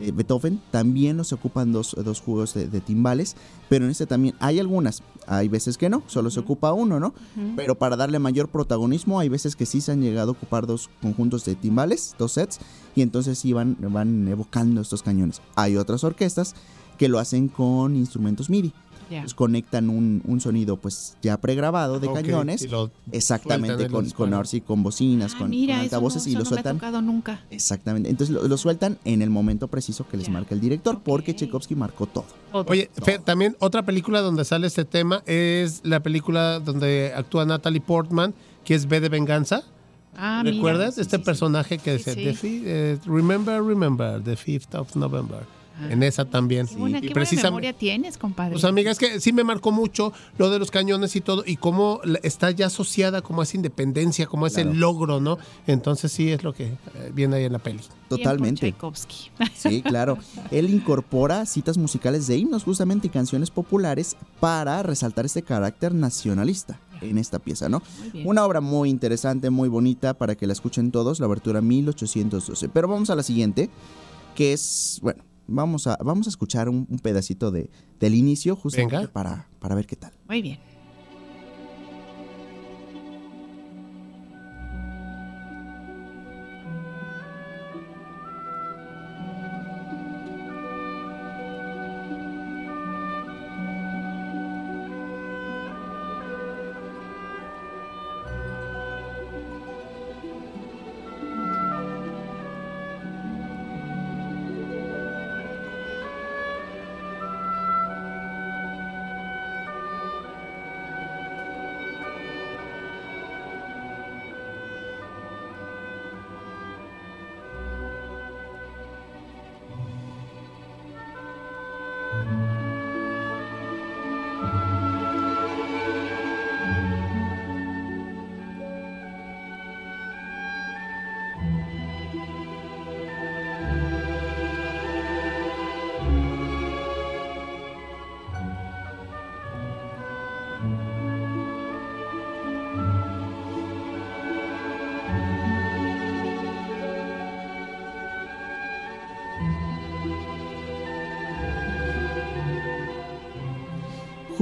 Eh, Beethoven también nos ocupan dos, dos juegos de, de timbales, pero en este también hay algunas, hay veces que no, solo se ocupa uno, ¿no? Pero para darle mayor protagonismo, hay veces que sí se han llegado a ocupar dos conjuntos de timbales, dos sets, y entonces sí van, van evocando estos cañones. Hay otras orquestas que lo hacen con instrumentos MIDI. Ya. Pues conectan un, un sonido pues ya pregrabado de Ok, cañones. y lo Exactamente, sueltan con, con, sí, con bocinas, Ah, con, mira, con eso altavoces y lo no me ha sueltan. tocado nunca. Exactamente. Entonces lo, lo sueltan en el momento preciso que les marca el director, porque Tchaikovsky marcó todo. Oye, Fer, también otra película donde sale este tema es la película donde actúa Natalie Portman, que es B de Venganza. Ah, mira. ¿Recuerdas? este personaje que dice, sí. "The fi- eh, Remember, remember, the 5th of November. En esa también. Qué buena, Y qué buena precisam- memoria tienes, compadre. Pues amiga, es que sí me marcó mucho lo de los cañones y todo, y cómo está ya asociada como a esa independencia, como a ese Claro. logro, ¿no? Entonces sí es lo que eh, viene ahí en la peli. Totalmente. Tchaikovsky. Sí, claro. Él incorpora citas musicales de himnos justamente y canciones populares para resaltar este carácter nacionalista en esta pieza, ¿no? Una obra muy interesante, muy bonita para que la escuchen todos, la abertura 1812. Pero vamos a la siguiente, que es, bueno, vamos a, vamos a escuchar un, un pedacito de, del inicio justamente Venga. para, para ver qué tal. Muy bien.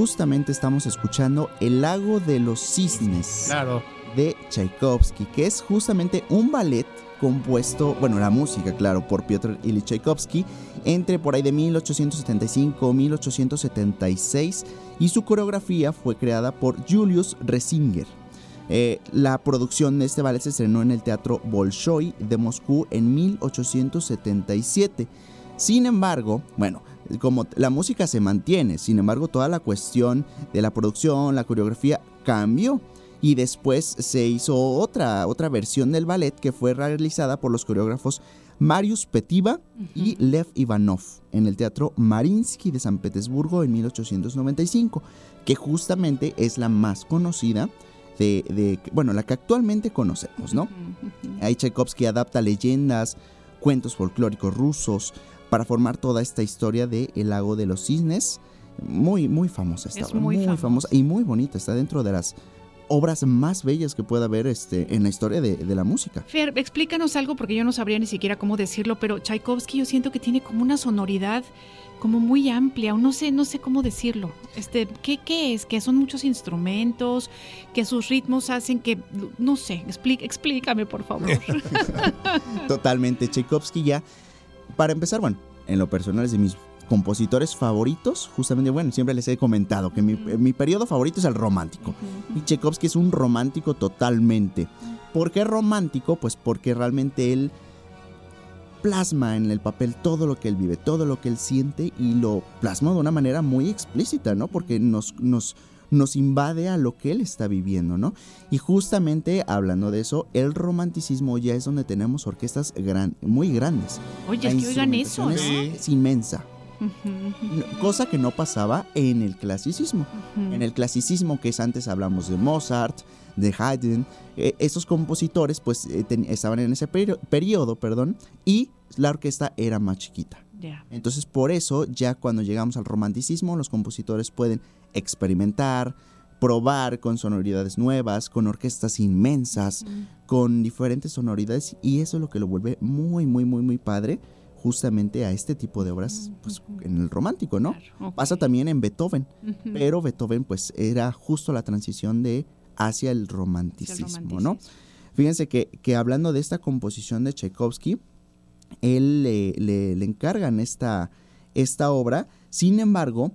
Justamente estamos escuchando El lago de los cisnes. Claro. de Tchaikovsky, que es justamente un ballet compuesto, bueno, la música, claro, por Piotr Ilyich Tchaikovsky, entre por ahí de 1875 1876, y su coreografía fue creada por Julius Resinger. Eh, la producción de este ballet se estrenó en el Teatro Bolshoi de Moscú en 1877. Sin embargo, bueno, como la música se mantiene, sin embargo, toda la cuestión de la producción, la coreografía cambió. Y después se hizo otra, otra versión del ballet que fue realizada por los coreógrafos Marius Petiva y Lev Ivanov en el Teatro Mariinsky de San Petersburgo en 1895, que justamente es la más conocida de, de- bueno, la que actualmente conocemos, ¿no? Ahí Tchaikovsky adapta leyendas, cuentos folclóricos rusos para formar toda esta historia de El lago de los cisnes. Muy, muy famosa esta Es obra, muy muy, famosa. famosa y muy bonita. Está dentro de las obras más bellas que pueda haber este, en la historia de, de la música. Fer, explícanos algo porque yo no sabría ni siquiera cómo decirlo, pero Tchaikovsky yo siento que tiene como una sonoridad como muy amplia, o no sé, no sé cómo decirlo. Este, ¿qué, qué es? Que son muchos instrumentos, que sus ritmos hacen que, no sé, explí- explícame por favor. Totalmente. Tchaikovsky ya, para empezar, bueno, en lo personal es de mis compositores favoritos, justamente, bueno, siempre les he comentado que mi, mi periodo favorito es el romántico. Y Tchaikovsky es un romántico totalmente. ¿Por qué romántico? Pues porque realmente él plasma en el papel todo lo que él vive, todo lo que él siente y lo plasma de una manera muy explícita, ¿no? Porque nos, nos, nos invade a lo que él está viviendo, ¿no? Y justamente hablando de eso, el romanticismo ya es donde tenemos orquestas gran, muy grandes. Oye, es que oigan eso, ¿no? es- es inmensa. Cosa que no pasaba en el clasicismo. En el clasicismo que es antes hablamos de Mozart, de Haydn, eh, esos compositores pues eh, ten- estaban en ese perio- periodo, perdón, y la orquesta era más chiquita. Ya. Entonces por eso ya cuando llegamos al romanticismo los compositores pueden experimentar, probar con sonoridades nuevas, con orquestas inmensas, con diferentes sonoridades y eso es lo que lo vuelve muy muy muy muy padre justamente a este tipo de obras pues, en el romántico, ¿no? Claro. Pasa también en Beethoven, pero Beethoven pues era justo la transición de hacia el romanticismo, ¿no? romanticismo. Fíjense que, que hablando de esta composición de Tchaikovsky, él le, le- le encargan esta, esta obra, sin embargo,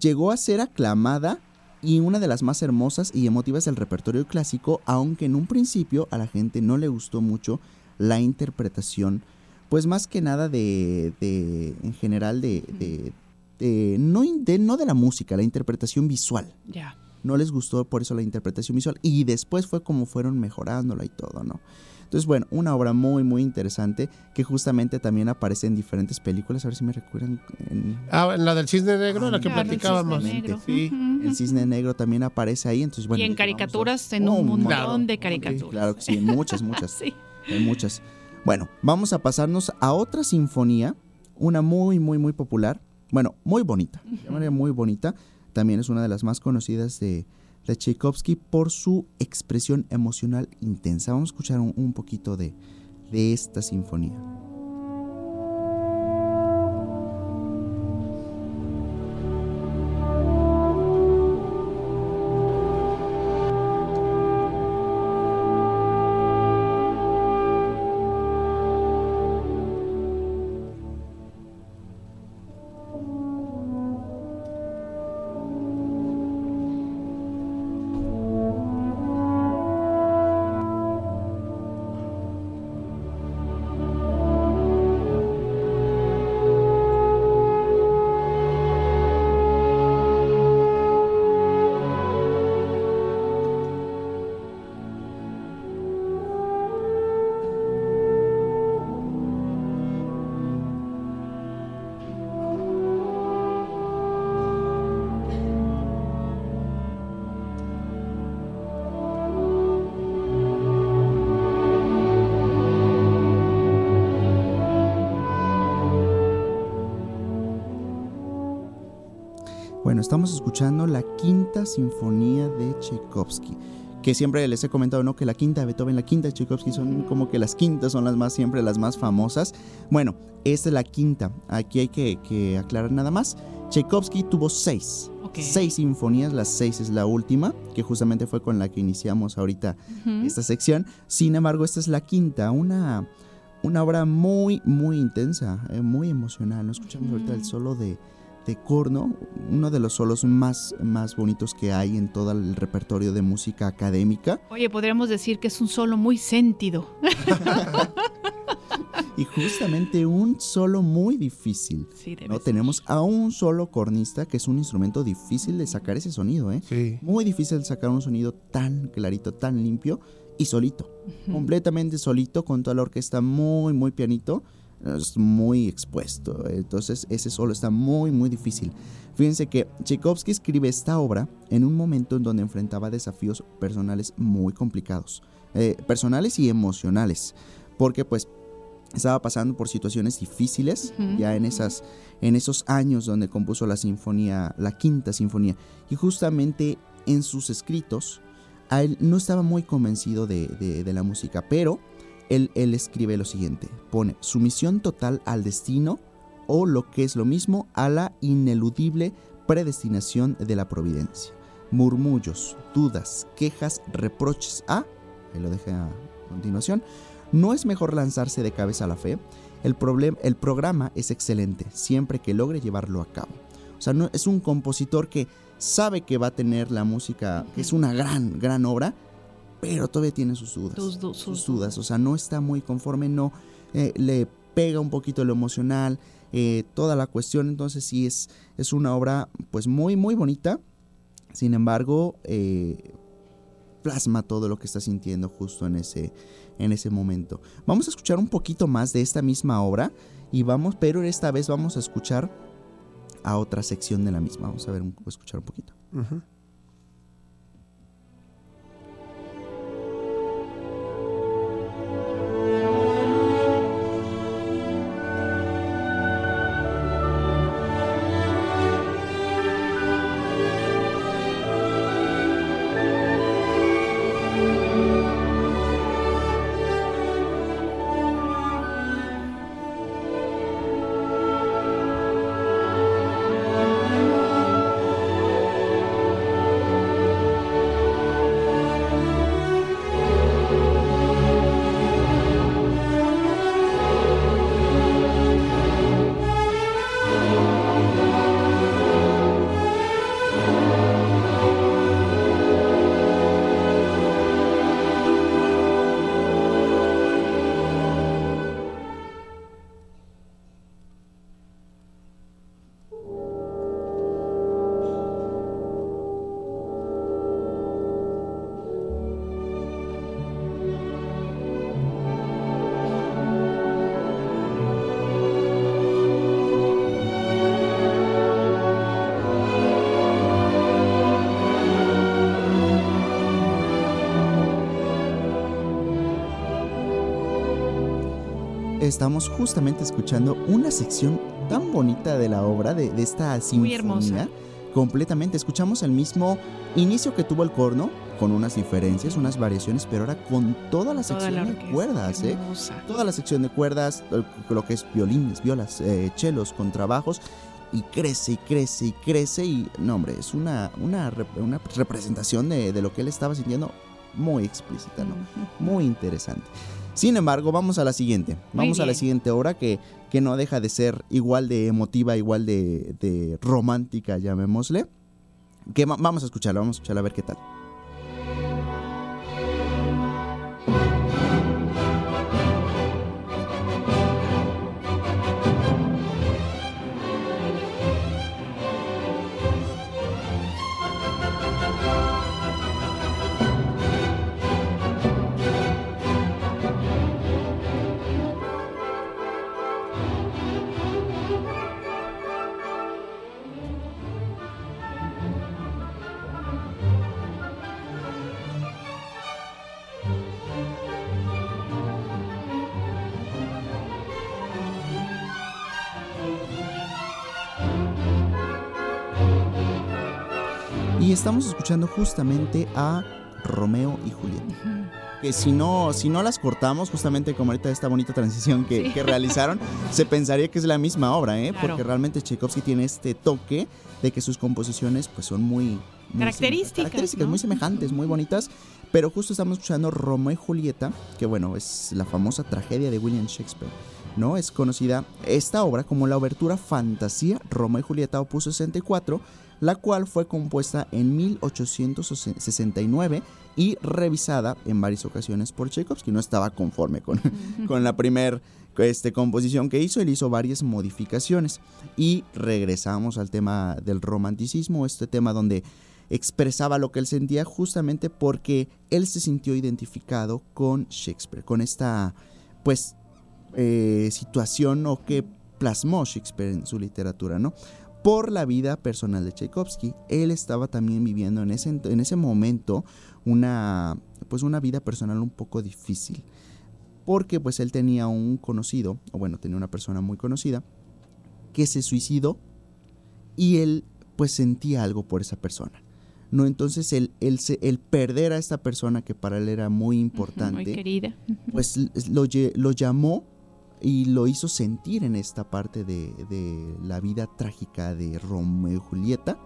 llegó a ser aclamada y una de las más hermosas y emotivas del repertorio clásico, aunque en un principio a la gente no le gustó mucho la interpretación, pues más que nada de, de en general de, de- de- no, de- no de la música, la interpretación visual. Ya. No les gustó por eso la interpretación visual y después fue como fueron mejorándola y todo, ¿no? Entonces, bueno, una obra muy, muy interesante que justamente también aparece en diferentes películas. A ver si me recuerdan. En... Ah, en la del Cisne Negro, Ah, la que claro, el platicábamos. Cisne Negro. Sí. El Cisne Negro también aparece ahí. Entonces, bueno, y en a- caricaturas, en Oh, un montón claro. de caricaturas. Claro que sí, muchas, muchas. Sí. Hay muchas. Bueno, vamos a pasarnos a otra sinfonía, una muy, muy, muy popular. Bueno, muy bonita. De manera muy bonita. También es una de las más conocidas de, de Tchaikovsky por su expresión emocional intensa. Vamos a escuchar un, un poquito de, de esta sinfonía. Estamos escuchando la quinta sinfonía de Tchaikovsky. Que siempre les he comentado, ¿no? Que la quinta de Beethoven, la quinta de Tchaikovsky son como que las quintas son las más, siempre las más famosas. Bueno, esta es la quinta. Aquí hay que, que aclarar nada más. Tchaikovsky tuvo seis. Seis sinfonías, las seis es la última, que justamente fue con la que iniciamos ahorita esta sección. Sin embargo, esta es la quinta, una, una obra muy, muy intensa, eh, muy emocional. ¿no? Escuchamos ahorita el solo de, de corno, uno de los solos más, más bonitos que hay en todo el repertorio de música académica. Oye, podríamos decir que es un solo muy sentido. Y justamente un solo muy difícil. Sí, ¿no? ser. Tenemos a un solo cornista, que es un instrumento difícil de sacar ese sonido, ¿eh? Sí. Muy difícil de sacar un sonido tan clarito, tan limpio y solito. Completamente solito, con toda la orquesta muy, muy pianito. Es muy expuesto. Entonces, ese solo está muy, muy difícil. Fíjense que Tchaikovsky escribe esta obra en un momento en donde enfrentaba desafíos personales muy complicados. eh, personales y emocionales. Porque, pues, estaba pasando por situaciones difíciles ya en esas en esos años donde compuso la sinfonía la quinta sinfonía y justamente en sus escritos a él no estaba muy convencido de, de- de la música pero él, él escribe lo siguiente pone sumisión total al destino o lo que es lo mismo a la ineludible predestinación de la providencia murmullos dudas quejas reproches a ahí lo dejé a continuación ¿No es mejor lanzarse de cabeza a la fe? El, el programa es excelente, siempre que logre llevarlo a cabo. O sea, no, es un compositor que sabe que va a tener la música, que es una gran, gran obra, pero todavía tiene sus dudas. Sus sus dudas. O sea, no está muy conforme, no eh, le pega un poquito lo emocional, eh, toda la cuestión. Entonces sí es, es una obra pues muy, muy bonita. Sin embargo, eh, plasma todo lo que está sintiendo justo en ese, en ese momento. Vamos a escuchar un poquito más de esta misma obra y vamos, pero esta vez vamos a escuchar a otra sección de la misma. Vamos a ver, un- escuchar un poquito. Thank estamos justamente escuchando una sección tan bonita de la obra, de, de esta sinfonía. hermosa. Completamente. Escuchamos el mismo inicio que tuvo el corno, con unas diferencias, unas variaciones, pero ahora con toda la Toda sección la de cuerdas, ¿eh? Toda la sección de cuerdas, lo que es violines, violas, eh, chelos, contrabajos, y crece y crece y crece. Y no, hombre, es una, una, una representación de, de lo que él estaba sintiendo muy explícita, ¿no? Muy interesante. Sin embargo, vamos a la siguiente. Vamos a la siguiente obra que, que no deja de ser igual de emotiva, igual de, de romántica, llamémosle. Que va- vamos a escucharla, vamos a escucharla a ver qué tal. Estamos escuchando justamente a Romeo y Julieta. Que si no, si no las cortamos, justamente como ahorita esta bonita transición que, Sí. que realizaron, se pensaría que es la misma obra, ¿eh? Claro. Porque realmente Tchaikovsky tiene este toque de que sus composiciones pues son muy... muy Características, características, ¿no? muy semejantes, muy bonitas. Pero justo estamos escuchando Romeo y Julieta, que bueno, es la famosa tragedia de William Shakespeare. ¿no? Es conocida esta obra como la obertura Fantasía Romeo y Julieta opus 64, la cual fue compuesta en 1869 y revisada en varias ocasiones por Tchaikovsky. No estaba conforme con, con la primera este, composición que hizo, él hizo varias modificaciones. Y regresamos al tema del romanticismo, este tema donde expresaba lo que él sentía justamente porque él se sintió identificado con Shakespeare, con esta pues eh, situación o que plasmó Shakespeare en su literatura, ¿no? Por la vida personal de Tchaikovsky, él estaba también viviendo en ese, en ese momento una, pues una vida personal un poco difícil, porque pues él tenía un conocido, o bueno, tenía una persona muy conocida, que se suicidó y él pues sentía algo por esa persona. No, entonces el, el, el perder a esta persona que para él era muy importante, Muy querida. pues lo llamó y lo hizo sentir en esta parte de, de la vida trágica de Romeo y Julieta.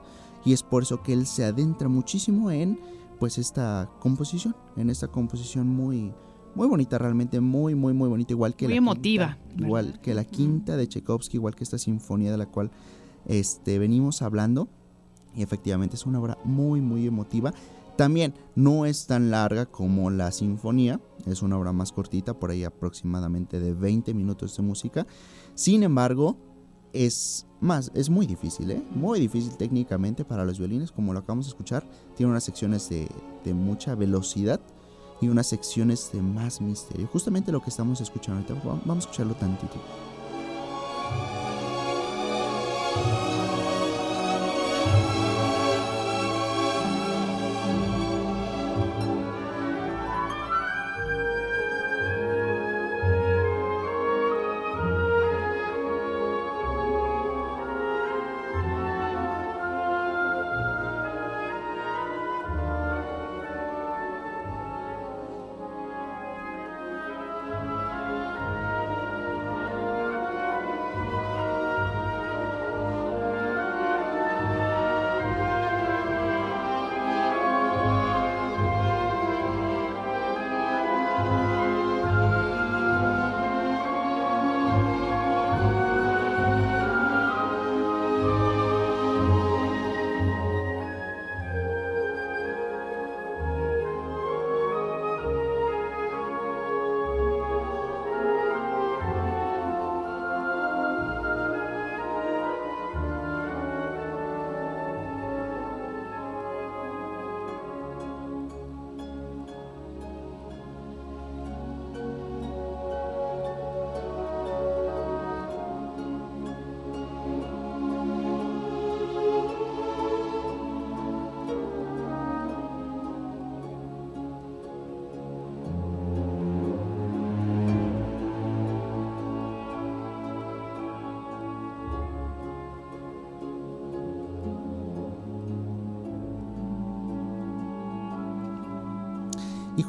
Y es por eso que él se adentra muchísimo en pues esta composición, en esta composición muy, muy bonita, realmente muy, muy, muy bonita, igual que Muy la emotiva, quinta, igual que la quinta de Tchaikovsky, igual que esta sinfonía de la cual este, venimos hablando. Y efectivamente es una obra muy, muy emotiva. También no es tan larga como la sinfonía, es una obra más cortita, por ahí aproximadamente de 20 minutos de música. Sin embargo, es más, es muy difícil, ¿eh? Muy difícil técnicamente para los violines, como lo acabamos de escuchar. Tiene unas secciones de, mucha velocidad y unas secciones de más misterio. Justamente lo que estamos escuchando ahorita, va- vamos a escucharlo tantito.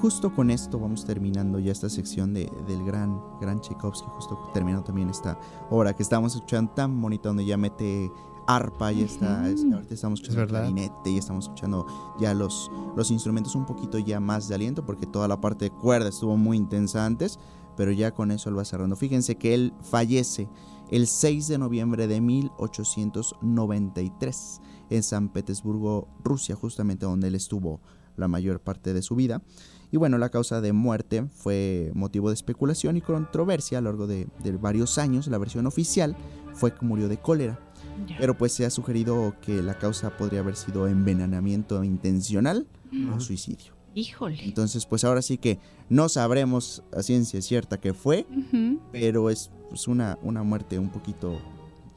Justo con esto vamos terminando ya esta sección de, del gran, gran Tchaikovsky, justo terminando también esta obra que estamos escuchando tan bonita donde ya mete arpa, ya está, es- ahorita estamos escuchando verdad. clarinete, ya estamos escuchando ya los, los instrumentos un poquito ya más de aliento porque toda la parte de cuerda estuvo muy intensa antes, pero ya con eso él va cerrando. Fíjense que él fallece el 6 de noviembre de 1893 en San Petersburgo, Rusia, justamente donde él estuvo la mayor parte de su vida. Y bueno, la causa de muerte fue motivo de especulación y controversia a lo largo de, de varios años. La versión oficial fue que murió de cólera. Pero pues se ha sugerido que la causa podría haber sido envenenamiento intencional o suicidio. Híjole. Entonces, pues ahora sí que no sabremos a ciencia cierta qué fue, pero es pues, una, una muerte un poquito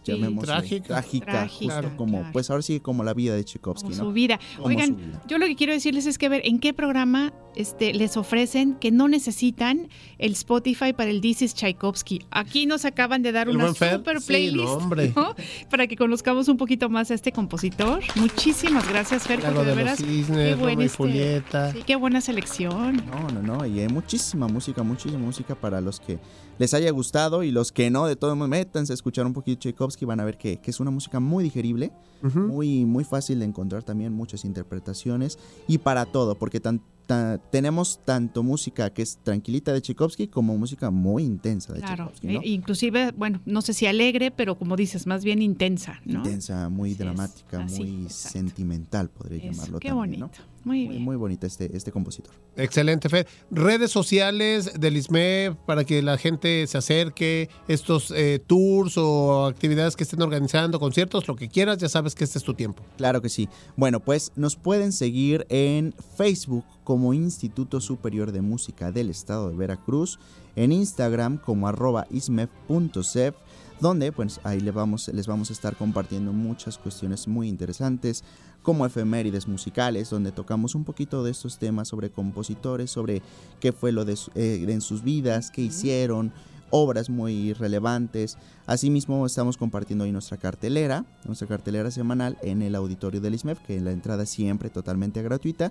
llamémosle, Trágica. trágica, Trágica, justo como, claro. pues ahora sí como la vida de Tchaikovsky, Como ¿no? su vida. Como Oigan, su vida. yo lo que quiero decirles es que ver en qué programa este, les ofrecen que no necesitan el Spotify para el This is Tchaikovsky. Aquí nos acaban de dar El una super Sí, playlist no, hombre. ¿no? para que conozcamos un poquito más a este compositor. Muchísimas gracias, Fer, porque de de veras Cisnes, qué buen Romeo y este- Julieta. sí, qué buena selección. No, no, no, y hay muchísima música, muchísima música para los que les haya gustado y los que no, de todo modo, métanse a escuchar un poquito de Tchaikovsky, van a ver que, que es una música muy digerible, muy, muy fácil de encontrar también, muchas interpretaciones y para todo, porque tan- ta- tenemos tanto música que es tranquilita de Tchaikovsky como música muy intensa de Claro, Tchaikovsky, ¿no? e- inclusive, bueno, no sé si alegre, pero como dices, más bien intensa, ¿no? Intensa, muy Así es, dramática, así, muy sentimental, podría Eso, llamarlo qué también, bonito. ¿no? Muy Muy, bien. muy bonita este, este compositor. Excelente, Fer. Redes sociales del ISME para que la gente se acerque, estos eh, tours o actividades que estén organizando, conciertos, lo que quieras, ya sabes que este es tu tiempo. Claro que sí. Bueno, pues nos pueden seguir en Facebook como Instituto Superior de Música del Estado de Veracruz, en Instagram como arroba ismef.cef, donde pues ahí les vamos, les vamos a estar compartiendo muchas cuestiones muy interesantes, como efemérides musicales, donde tocamos un poquito de estos temas sobre compositores, sobre qué fue lo de, eh, en sus vidas, qué hicieron, obras muy relevantes. Asimismo, estamos compartiendo ahí nuestra cartelera, nuestra cartelera semanal en el auditorio del ISMEF, que la entrada siempre totalmente gratuita,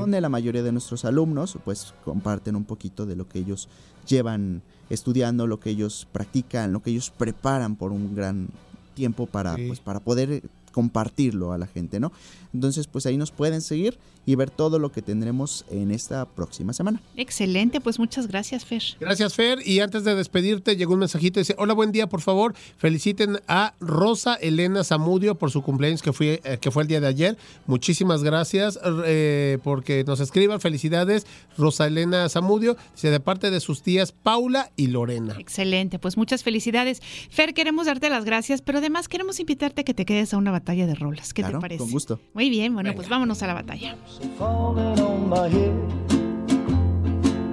donde la mayoría de nuestros alumnos pues comparten un poquito de lo que ellos llevan estudiando, lo que ellos practican, lo que ellos preparan por un gran tiempo para, Sí. pues, para poder compartirlo a la gente, ¿no? Entonces, pues ahí nos pueden seguir y ver todo lo que tendremos en esta próxima semana. Excelente, pues muchas gracias, Fer. Gracias, Fer. Y antes de despedirte, llegó un mensajito. Dice: Hola, buen día, por favor. Feliciten a Rosa Elena Zamudio por su cumpleaños que fue, eh, que fue el día de ayer. Muchísimas gracias eh, porque nos escriban. Felicidades, Rosa Elena Zamudio. Dice: de parte de sus tías Paula y Lorena. Excelente, pues muchas felicidades. Fer, queremos darte las gracias, pero además queremos invitarte a que te quedes a una batalla de rolas. ¿Qué Claro, te parece? con gusto. Muy bien, bueno, pues vámonos a la batalla. falling on my head.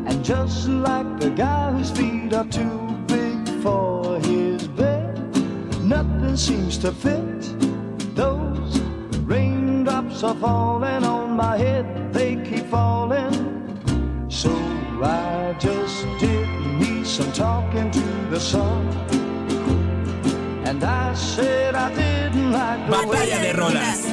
And just like the guy whose feet are too big for his bed, nothing seems to fit. Those raindrops are falling on my head, they keep falling. So I just did me some talking to the sun. Batalla de rolas.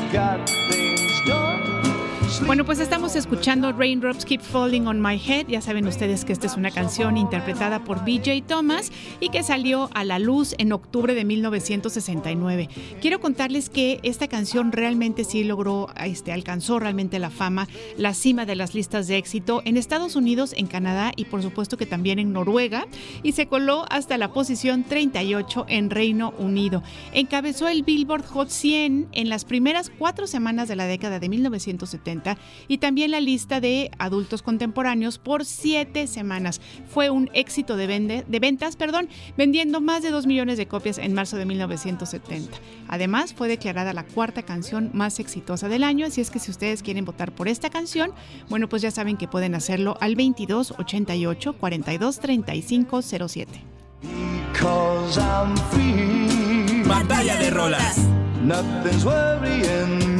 Bueno, pues estamos escuchando Raindrops Keep Falling on My Head. Ya saben ustedes que esta es una canción interpretada por BJ Thomas y que salió a la luz en octubre de 1969. Quiero contarles que esta canción realmente sí logró, este, alcanzó realmente la fama, la cima de las listas de éxito en Estados Unidos, en Canadá y por supuesto que también en Noruega y se coló hasta la posición 38 en Reino Unido. Encabezó el Billboard Hot 100 en las primeras cuatro semanas de la década de 1970 y también la lista de adultos contemporáneos por siete semanas. Fue un éxito de, vende- de ventas, perdón, vendiendo más de 2 millones de copias en marzo de 1970. Además, fue declarada la cuarta canción más exitosa del año, así es que si ustedes quieren votar por esta canción, bueno, pues ya saben que pueden hacerlo al 22 88 42 35 07. Cause I'm free. Batalla de rolas. Nothing's worrying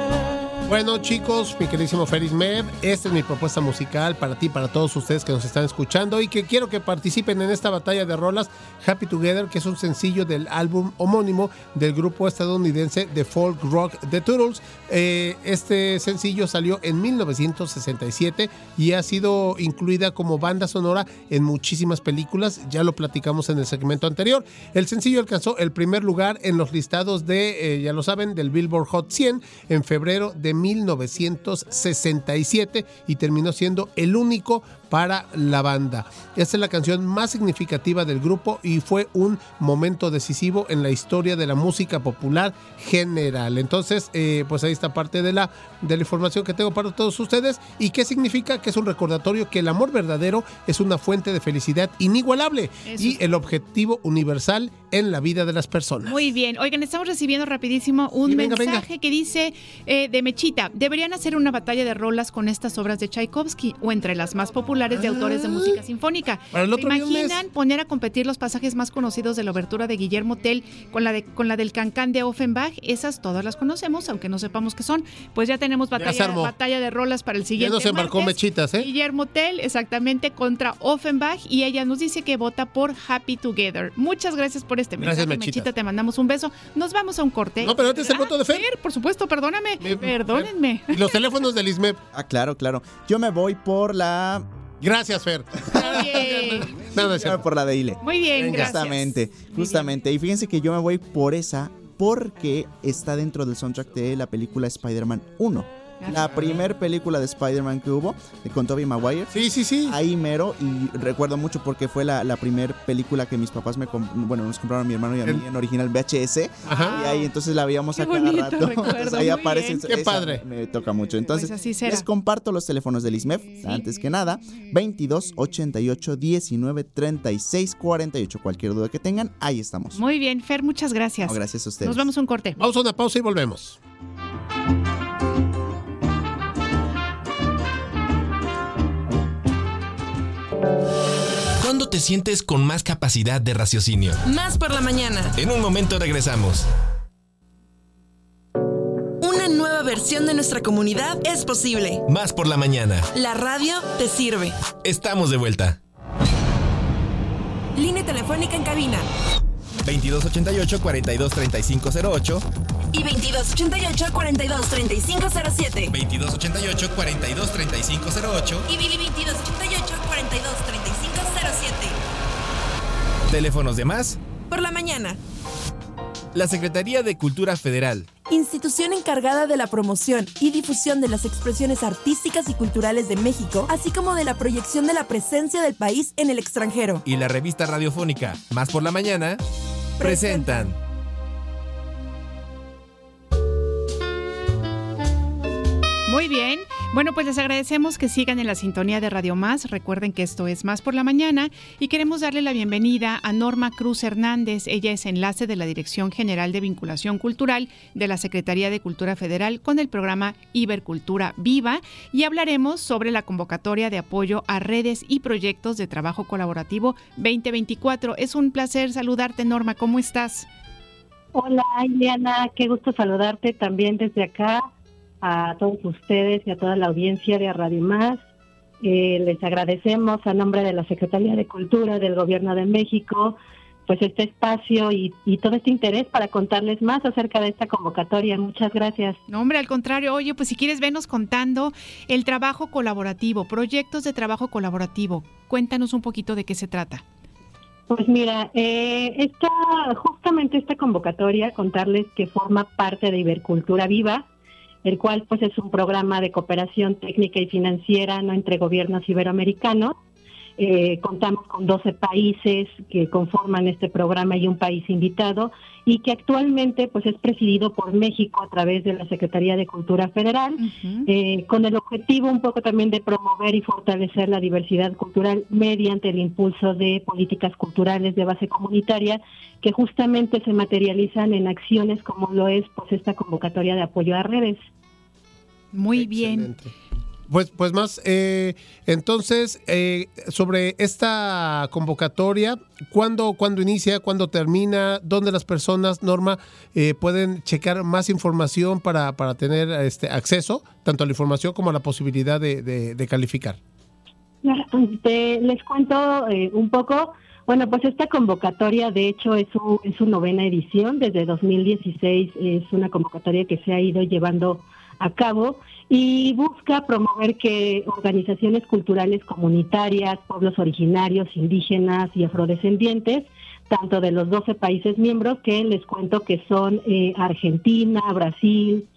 Bueno chicos, mi queridísimo Feris Mev, esta es mi propuesta musical para ti, para todos ustedes que nos están escuchando y que quiero que participen en esta batalla de rolas Happy Together, que es un sencillo del álbum homónimo del grupo estadounidense de folk rock The Turtles. Eh, este sencillo salió en 1967 y ha sido incluida como banda sonora en muchísimas películas, ya lo platicamos en el segmento anterior. El sencillo alcanzó el primer lugar en los listados de, eh, ya lo saben, del Billboard Hot 100 en febrero de 1967 y terminó siendo el único para la banda. Esta es la canción más significativa del grupo y fue un momento decisivo en la historia de la música popular general. Entonces, eh, pues ahí está parte de la, de la información que tengo para todos ustedes. ¿Y qué significa? Que es un recordatorio que el amor verdadero es una fuente de felicidad inigualable Eso y el objetivo universal en la vida de las personas. Muy bien. Oigan, estamos recibiendo rapidísimo un Sí, venga, mensaje venga. que dice eh, de Mechita, deberían hacer una batalla de rolas con estas obras de Tchaikovsky o entre las más populares de autores de música sinfónica. Ah. Para el ¿Se otro viernes. imaginan poner a competir los pasajes más conocidos de la obertura de Guillermo Tell con la, de, con la del Cancán de Offenbach? Esas todas las conocemos, aunque no sepamos qué son. Pues ya tenemos se batalla, armó. batalla de rolas para el Ya siguiente nos embarcó martes. mechitas, ¿eh? Guillermo Tell, exactamente, contra Offenbach y ella nos dice que vota por Happy Together. Muchas gracias por este Gracias, mensaje, Mechita. Mechita. Te mandamos un beso. Nos vamos a un corte. No, pero antes el Ah, voto de Fer. por supuesto, perdóname. Perdónenme. Y los teléfonos del ISMEP. Ah, claro, claro. Yo me voy por la. Gracias, Fer. Oye. No, por la de Ile. Muy bien, gracias. Justamente, justamente. Y fíjense que yo me voy por esa porque está dentro del soundtrack de la película Spider-Man 1. La primer película de Spider-Man que hubo, de- con Tobey Maguire. Sí, sí, sí. Ahí mero, y recuerdo mucho porque fue la, la primer película que mis papás me bueno, nos compraron a mi hermano y a mí El- en original VHS. Ajá. Y ahí entonces la veíamos Qué a cada bonito rato. recuerdo, ahí muy aparece. bien. Qué esa padre. Me toca mucho. Entonces, Pues así será. les comparto los teléfonos del ISMEF. Antes que nada, 22 88 19 36 48. Cualquier duda que tengan, ahí estamos. Muy bien, Fer, muchas gracias. No, gracias a ustedes. Nos vamos a un corte. Vamos a una pausa y volvemos. ¿Cuándo te sientes con más capacidad de raciocinio? Más por la mañana. En un momento regresamos. Una nueva versión de nuestra comunidad es posible. Más por la mañana. La radio te sirve. Estamos de vuelta. Línea telefónica en cabina 2288 423508 y 2288 423507 2288 423508 y 2288 423507 Teléfonos de más. por la mañana. La Secretaría de Cultura Federal. Institución encargada de la promoción y difusión de las expresiones artísticas y culturales de México, así como de la proyección de la presencia del país en el extranjero. y la revista radiofónica Más por la Mañana presentan Muy bien. Bueno, pues les agradecemos que sigan en la sintonía de Radio Más. Recuerden que esto es Más por la Mañana y queremos darle la bienvenida a Norma Cruz Hernández. Ella es enlace de la Dirección General de Vinculación Cultural de la Secretaría de Cultura Federal con el programa Ibercultura Viva y hablaremos sobre la convocatoria de apoyo a redes y proyectos de trabajo colaborativo 2024. Es un placer saludarte, Norma. ¿Cómo estás? Hola, Ileana, qué gusto saludarte también desde acá a todos ustedes y a toda la audiencia de Radio Más. Eh, les agradecemos a nombre de la Secretaría de Cultura del Gobierno de México pues este espacio y, y todo este interés para contarles más acerca de esta convocatoria. Muchas gracias. No, hombre, al contrario, oye, pues si quieres venos contando el trabajo colaborativo, proyectos de trabajo colaborativo. Cuéntanos un poquito de qué se trata. Pues mira, eh, esta, justamente esta convocatoria, contarles que forma parte de Ibercultura Viva, el cual pues es un programa de cooperación técnica y financiera no entre gobiernos iberoamericanos. Eh, contamos con 12 países que conforman este programa y un país invitado y que actualmente pues es presidido por México a través de la Secretaría de Cultura Federal eh, con el objetivo un poco también de promover y fortalecer la diversidad cultural mediante el impulso de políticas culturales de base comunitaria que justamente se materializan en acciones como lo es pues esta convocatoria de apoyo a redes. Muy bien. Pues, pues más, eh, entonces, eh, sobre esta convocatoria, ¿cuándo, ¿cuándo inicia? ¿Cuándo termina? ¿Dónde las personas, Norma, eh, pueden checar más información para, para tener este acceso, tanto a la información como a la posibilidad de, calificar? Te- les cuento eh, un poco. Bueno, pues esta convocatoria, de hecho, es su, es su novena edición. Desde 2016 es una convocatoria que se ha ido llevando a cabo y busca promover que organizaciones culturales comunitarias, pueblos originarios, indígenas y afrodescendientes, tanto de los 12 países miembros, que les cuento que son eh, Argentina, Brasil,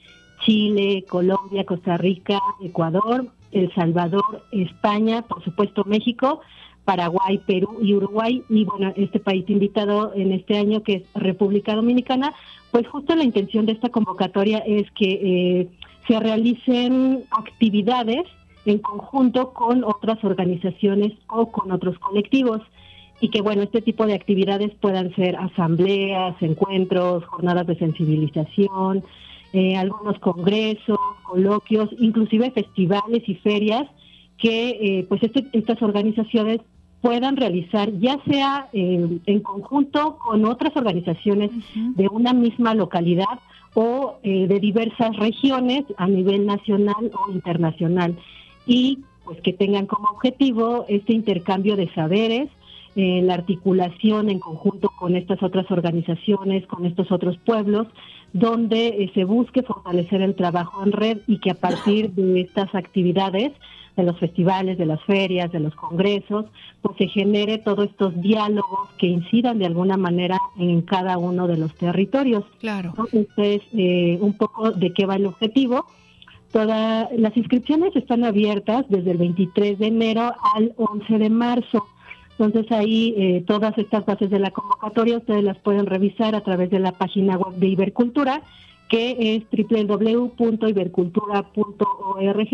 Chile, Colombia, Costa Rica, Ecuador, El Salvador, España, por supuesto México, Paraguay, Perú y Uruguay. Y bueno, este país invitado en este año que es República Dominicana, pues justo la intención de esta convocatoria es que eh, se realicen actividades en conjunto con otras organizaciones o con otros colectivos. Y que bueno, este tipo de actividades puedan ser asambleas, encuentros, jornadas de sensibilización, eh, algunos congresos, coloquios, inclusive festivales y ferias que eh, pues este- estas organizaciones puedan realizar ya sea eh, en conjunto con otras organizaciones de una misma localidad o eh, de diversas regiones a nivel nacional o internacional. Y pues que tengan como objetivo este intercambio de saberes, eh, la articulación en conjunto con estas otras organizaciones, con estos otros pueblos, donde eh, se busque fortalecer el trabajo en red y que a partir de estas actividades, de los festivales, de las ferias, de los congresos, pues se genere todos estos diálogos que incidan de alguna manera en cada uno de los territorios. Claro. Entonces, eh, un poco de qué va el objetivo. Todas las inscripciones están abiertas desde el 23 de enero al 11 de marzo. Entonces ahí eh, todas estas bases de la convocatoria ustedes las pueden revisar a través de la página web de Ibercultura, que es www.ibercultura.org.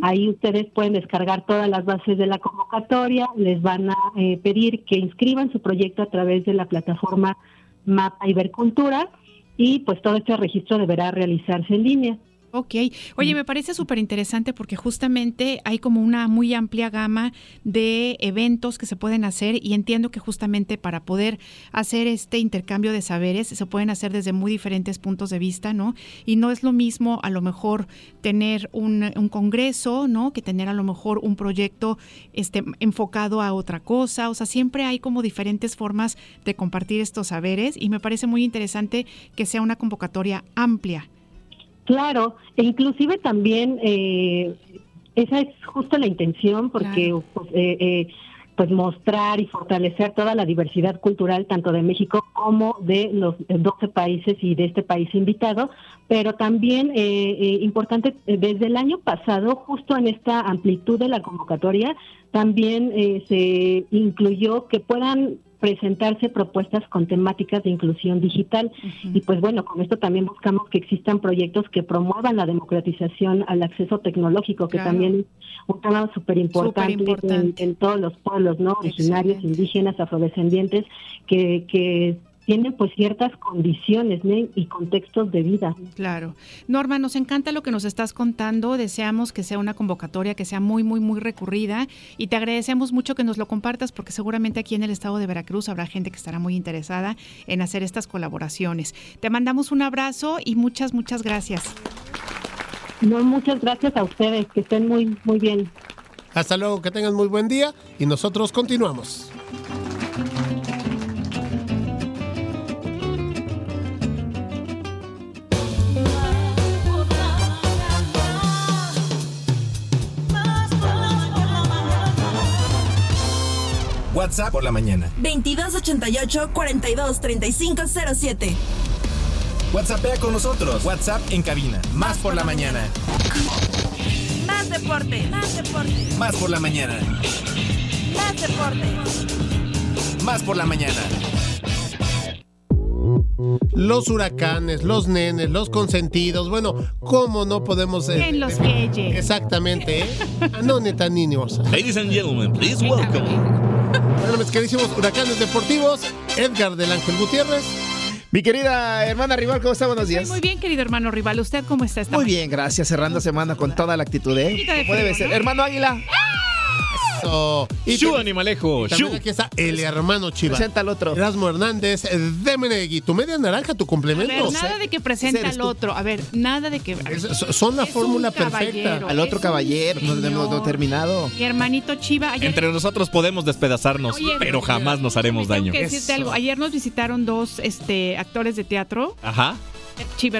Ahí ustedes pueden descargar todas las bases de la convocatoria, les van a eh, pedir que inscriban su proyecto a través de la plataforma Mapa Ibercultura y pues todo este registro deberá realizarse en línea. Ok. Oye, me parece súper interesante porque justamente hay como una muy amplia gama de eventos que se pueden hacer y entiendo que justamente para poder hacer este intercambio de saberes se pueden hacer desde muy diferentes puntos de vista, ¿no? Y no es lo mismo a lo mejor tener un, un congreso, ¿no? Que tener a lo mejor un proyecto este, enfocado a otra cosa. O sea, siempre hay como diferentes formas de compartir estos saberes y me parece muy interesante que sea una convocatoria amplia. Claro, e inclusive también eh, esa es justo la intención porque pues, eh, eh, pues mostrar y fortalecer toda la diversidad cultural tanto de México como de los 12 países y de este país invitado, pero también eh, eh, importante desde el año pasado justo en esta amplitud de la convocatoria también eh, se incluyó que puedan presentarse propuestas con temáticas de inclusión digital. Y pues bueno con esto también buscamos que existan proyectos que promuevan la democratización al acceso tecnológico que Claro. también es un tema súper importante en todos los pueblos no originarios indígenas afrodescendientes que que tienen pues ciertas condiciones ¿no? y contextos de vida Claro. Norma, nos encanta lo que nos estás contando. Deseamos que sea una convocatoria que sea muy, muy, muy recurrida y te agradecemos mucho que nos lo compartas porque seguramente aquí en el estado de Veracruz habrá gente que estará muy interesada en hacer estas colaboraciones. Te mandamos un abrazo y muchas, muchas gracias. no muchas gracias a ustedes que estén muy muy bien Hasta luego, que tengan muy buen día y nosotros continuamos. WhatsApp por la mañana. 2288 42 35 07. WhatsAppea con nosotros. WhatsApp en cabina. Más por la mañana. Más deporte, más deporte, Más por la mañana. más deporte. Más por la mañana. Los huracanes, los nenes, los consentidos, bueno, ¿cómo no podemos... eh, En los. Exactamente, ¿eh? Ah, no, neta, niños. Ladies and gentlemen, please welcome. Bueno, mis queridísimos huracanes deportivos, Edgar del Ángel Gutiérrez, Mi querida hermana rival, ¿cómo está? Buenos días. Estoy muy bien, querido hermano rival. ¿Usted cómo está esta Muy mañana? bien, gracias. Cerrando semana con toda la actitud, ¿eh? poquito de Como debe frío, ser. ¿no? Hermano Águila, Eso. Y Shu animalejo, Shu. aquí está el hermano Chiva. presenta al otro. Erasmo Hernández de Menegui. Tu media naranja, tu A complemento. ver, nada de que presente eres al otro. A ver, nada de que. Es- son la Es fórmula perfecta. Al otro caballero. No tenemos no terminado. Mi hermanito Chiva, ayer. Entre nosotros podemos despedazarnos, Oye, pero jamás nos haremos tengo daño. que decirte Eso. algo. Ayer nos visitaron dos este, actores de teatro, Ajá. Chivo,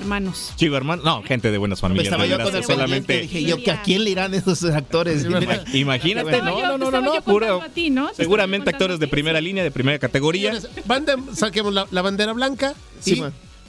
hermano. No, gente de buenas familias. Estaba de yo veras, con el solamente. Dije yo, ¿que ¿a quién le irán esos actores? Ima- Imagínate, Estaba no, yo- no, no, no, estaba no, puro. contando a ti, ¿no? Te estaba Seguramente actores de primera línea, de primera categoría. Saquemos la, la bandera blanca. Sí.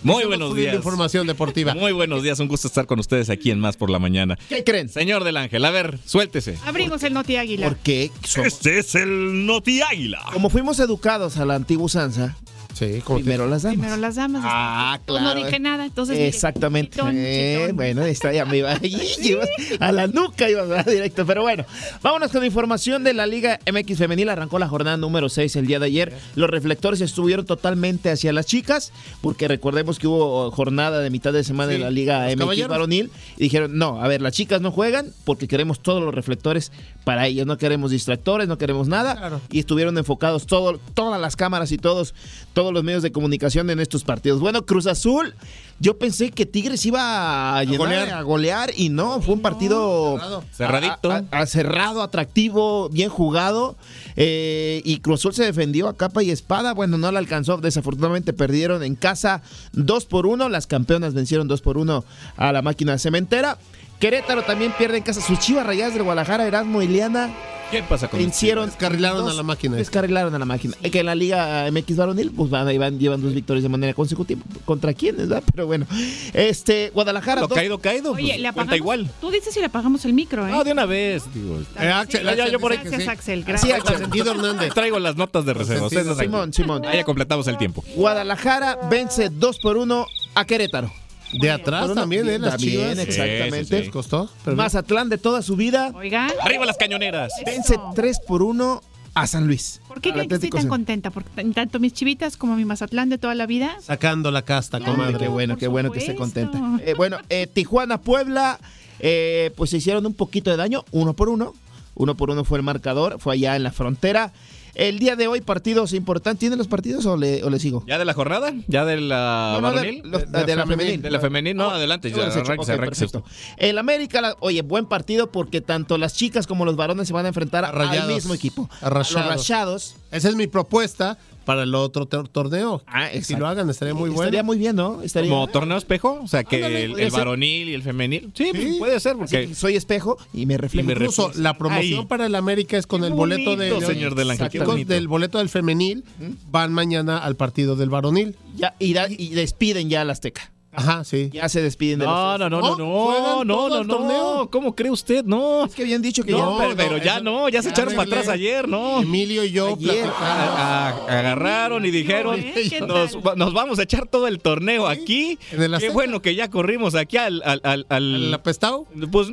Muy buenos días. información deportiva. Muy buenos días, un gusto estar con ustedes aquí en Más por la Mañana. ¿Qué creen? Señor del Ángel, a ver, suéltese. Abrimos el Noti Águila. Porque somos- Este es el Noti Águila. como fuimos educados a la antigua usanza, Sí, como primero las damas. Primero las damas. Ah, claro. No dije nada, entonces. dije, Exactamente. chitón, Eh, chitón. bueno, está ya me iba ibas a la nuca ibas ¿verdad? directo, pero bueno, vámonos con información de la Liga MX femenil, arrancó la jornada número 6 el día de ayer. Los reflectores estuvieron totalmente hacia las chicas, porque recordemos que hubo jornada de mitad de semana Sí, en la Liga MX caballeros. varonil y dijeron, "No, a ver, las chicas no juegan porque queremos todos los reflectores para ellas, no queremos distractores, no queremos nada." Claro. Y estuvieron enfocados todo, todas las cámaras y todos todos los medios de comunicación en estos partidos. Bueno, Cruz Azul, yo pensé que Tigres iba a, llenar, golear. a golear y no, fue un partido cerrado. Cerradito. a- a- a- cerrado, atractivo, bien jugado. eh, y Cruz Azul se defendió a capa y espada. Bueno, no la alcanzó. Desafortunadamente perdieron en casa 2 por 1. Las campeonas vencieron 2 por 1 a la máquina cementera. Querétaro también pierde en casa sus chivas rayadas del Guadalajara, Erasmo y Liana. ¿Qué pasa con Vencieron. Descarrilaron dos- a la máquina. Descarrilaron a la máquina. Que en la Liga MX varonil, pues van, van, llevan dos victorias de manera consecutiva. ¿Contra quiénes, verdad? Pero bueno. Este, Guadalajara. Lo dos- caído, caído. Oye, pues, le cuenta apagamos. igual. Tú dices si le apagamos el micro, ¿eh? No, de una vez. Digo, Eh, Axel, Sí, Axel yo por ahí Gracias, sí. Axel. Sí, Gracias. Axel. Consentido Hernández. traigo las notas de reserva. Simón, Simón. Ahí ya completamos el tiempo. Guadalajara vence 2 por 1 a Querétaro. De atrás también, ¿eh? Las También, chivas. exactamente. Sí, sí, sí. Les costó. pero Mazatlán de toda su vida Oigan. Arriba las cañoneras. vence Eso. 3 por 1 a San Luis. ¿Por qué Al creen que estoy Atlético tan San- contenta? Porque tanto mis chivitas como mi Mazatlán de toda la vida. Sacando la casta, Claro. comadre. Qué bueno, qué bueno que esté contenta. Eh, bueno, eh, Tijuana, Puebla, eh, pues se hicieron un poquito de daño, uno por uno. Uno por uno fue el marcador, fue allá en la frontera. El día de hoy, partidos importantes. ¿Tienen los partidos o le, o le sigo? ¿Ya de la jornada? ¿Ya de la No, no, de- varonil? los- de- de la femenil. De la femenil, no, adelante. Yo Ya, arranque, Ok, arranque perfecto. El América, la- oye, buen partido porque tanto las chicas como los varones se van a enfrentar A al mismo equipo. A Rayados. Los Rayados. Esa es mi propuesta para el otro tor- torneo. Ah, si lo hagan, estaría muy bueno. Estaría muy bien, ¿no? Estaría ¿Como torneo espejo? O sea, que Ándale, el, varonil y el femenil. Sí, pues, Sí. puede ser, porque que soy espejo y me reflejo. me Incluso reflejo. la promoción Ahí. para el América es con Qué el boleto de bonito, señor del Ángel, qué con- bonito. del boleto del femenil van mañana al partido del varonil. Ya, y, da- y despiden ya al Azteca. Ajá, sí. Ya se despiden de No, los no, no, no, ¿No? ¿Juegan no, no, no, torneo? no. ¿Cómo cree usted? No. Es que habían dicho que No, ya. pero, pero ya eso- no, ya se ya echaron para atrás ayer, no. Emilio y yo Ayer. platicamos. A- a- agarraron y dijeron, ¿eh? ¿Qué nos, vamos a echar todo el torneo aquí. en el Qué bueno que ya corrimos aquí al, al, al, al- pues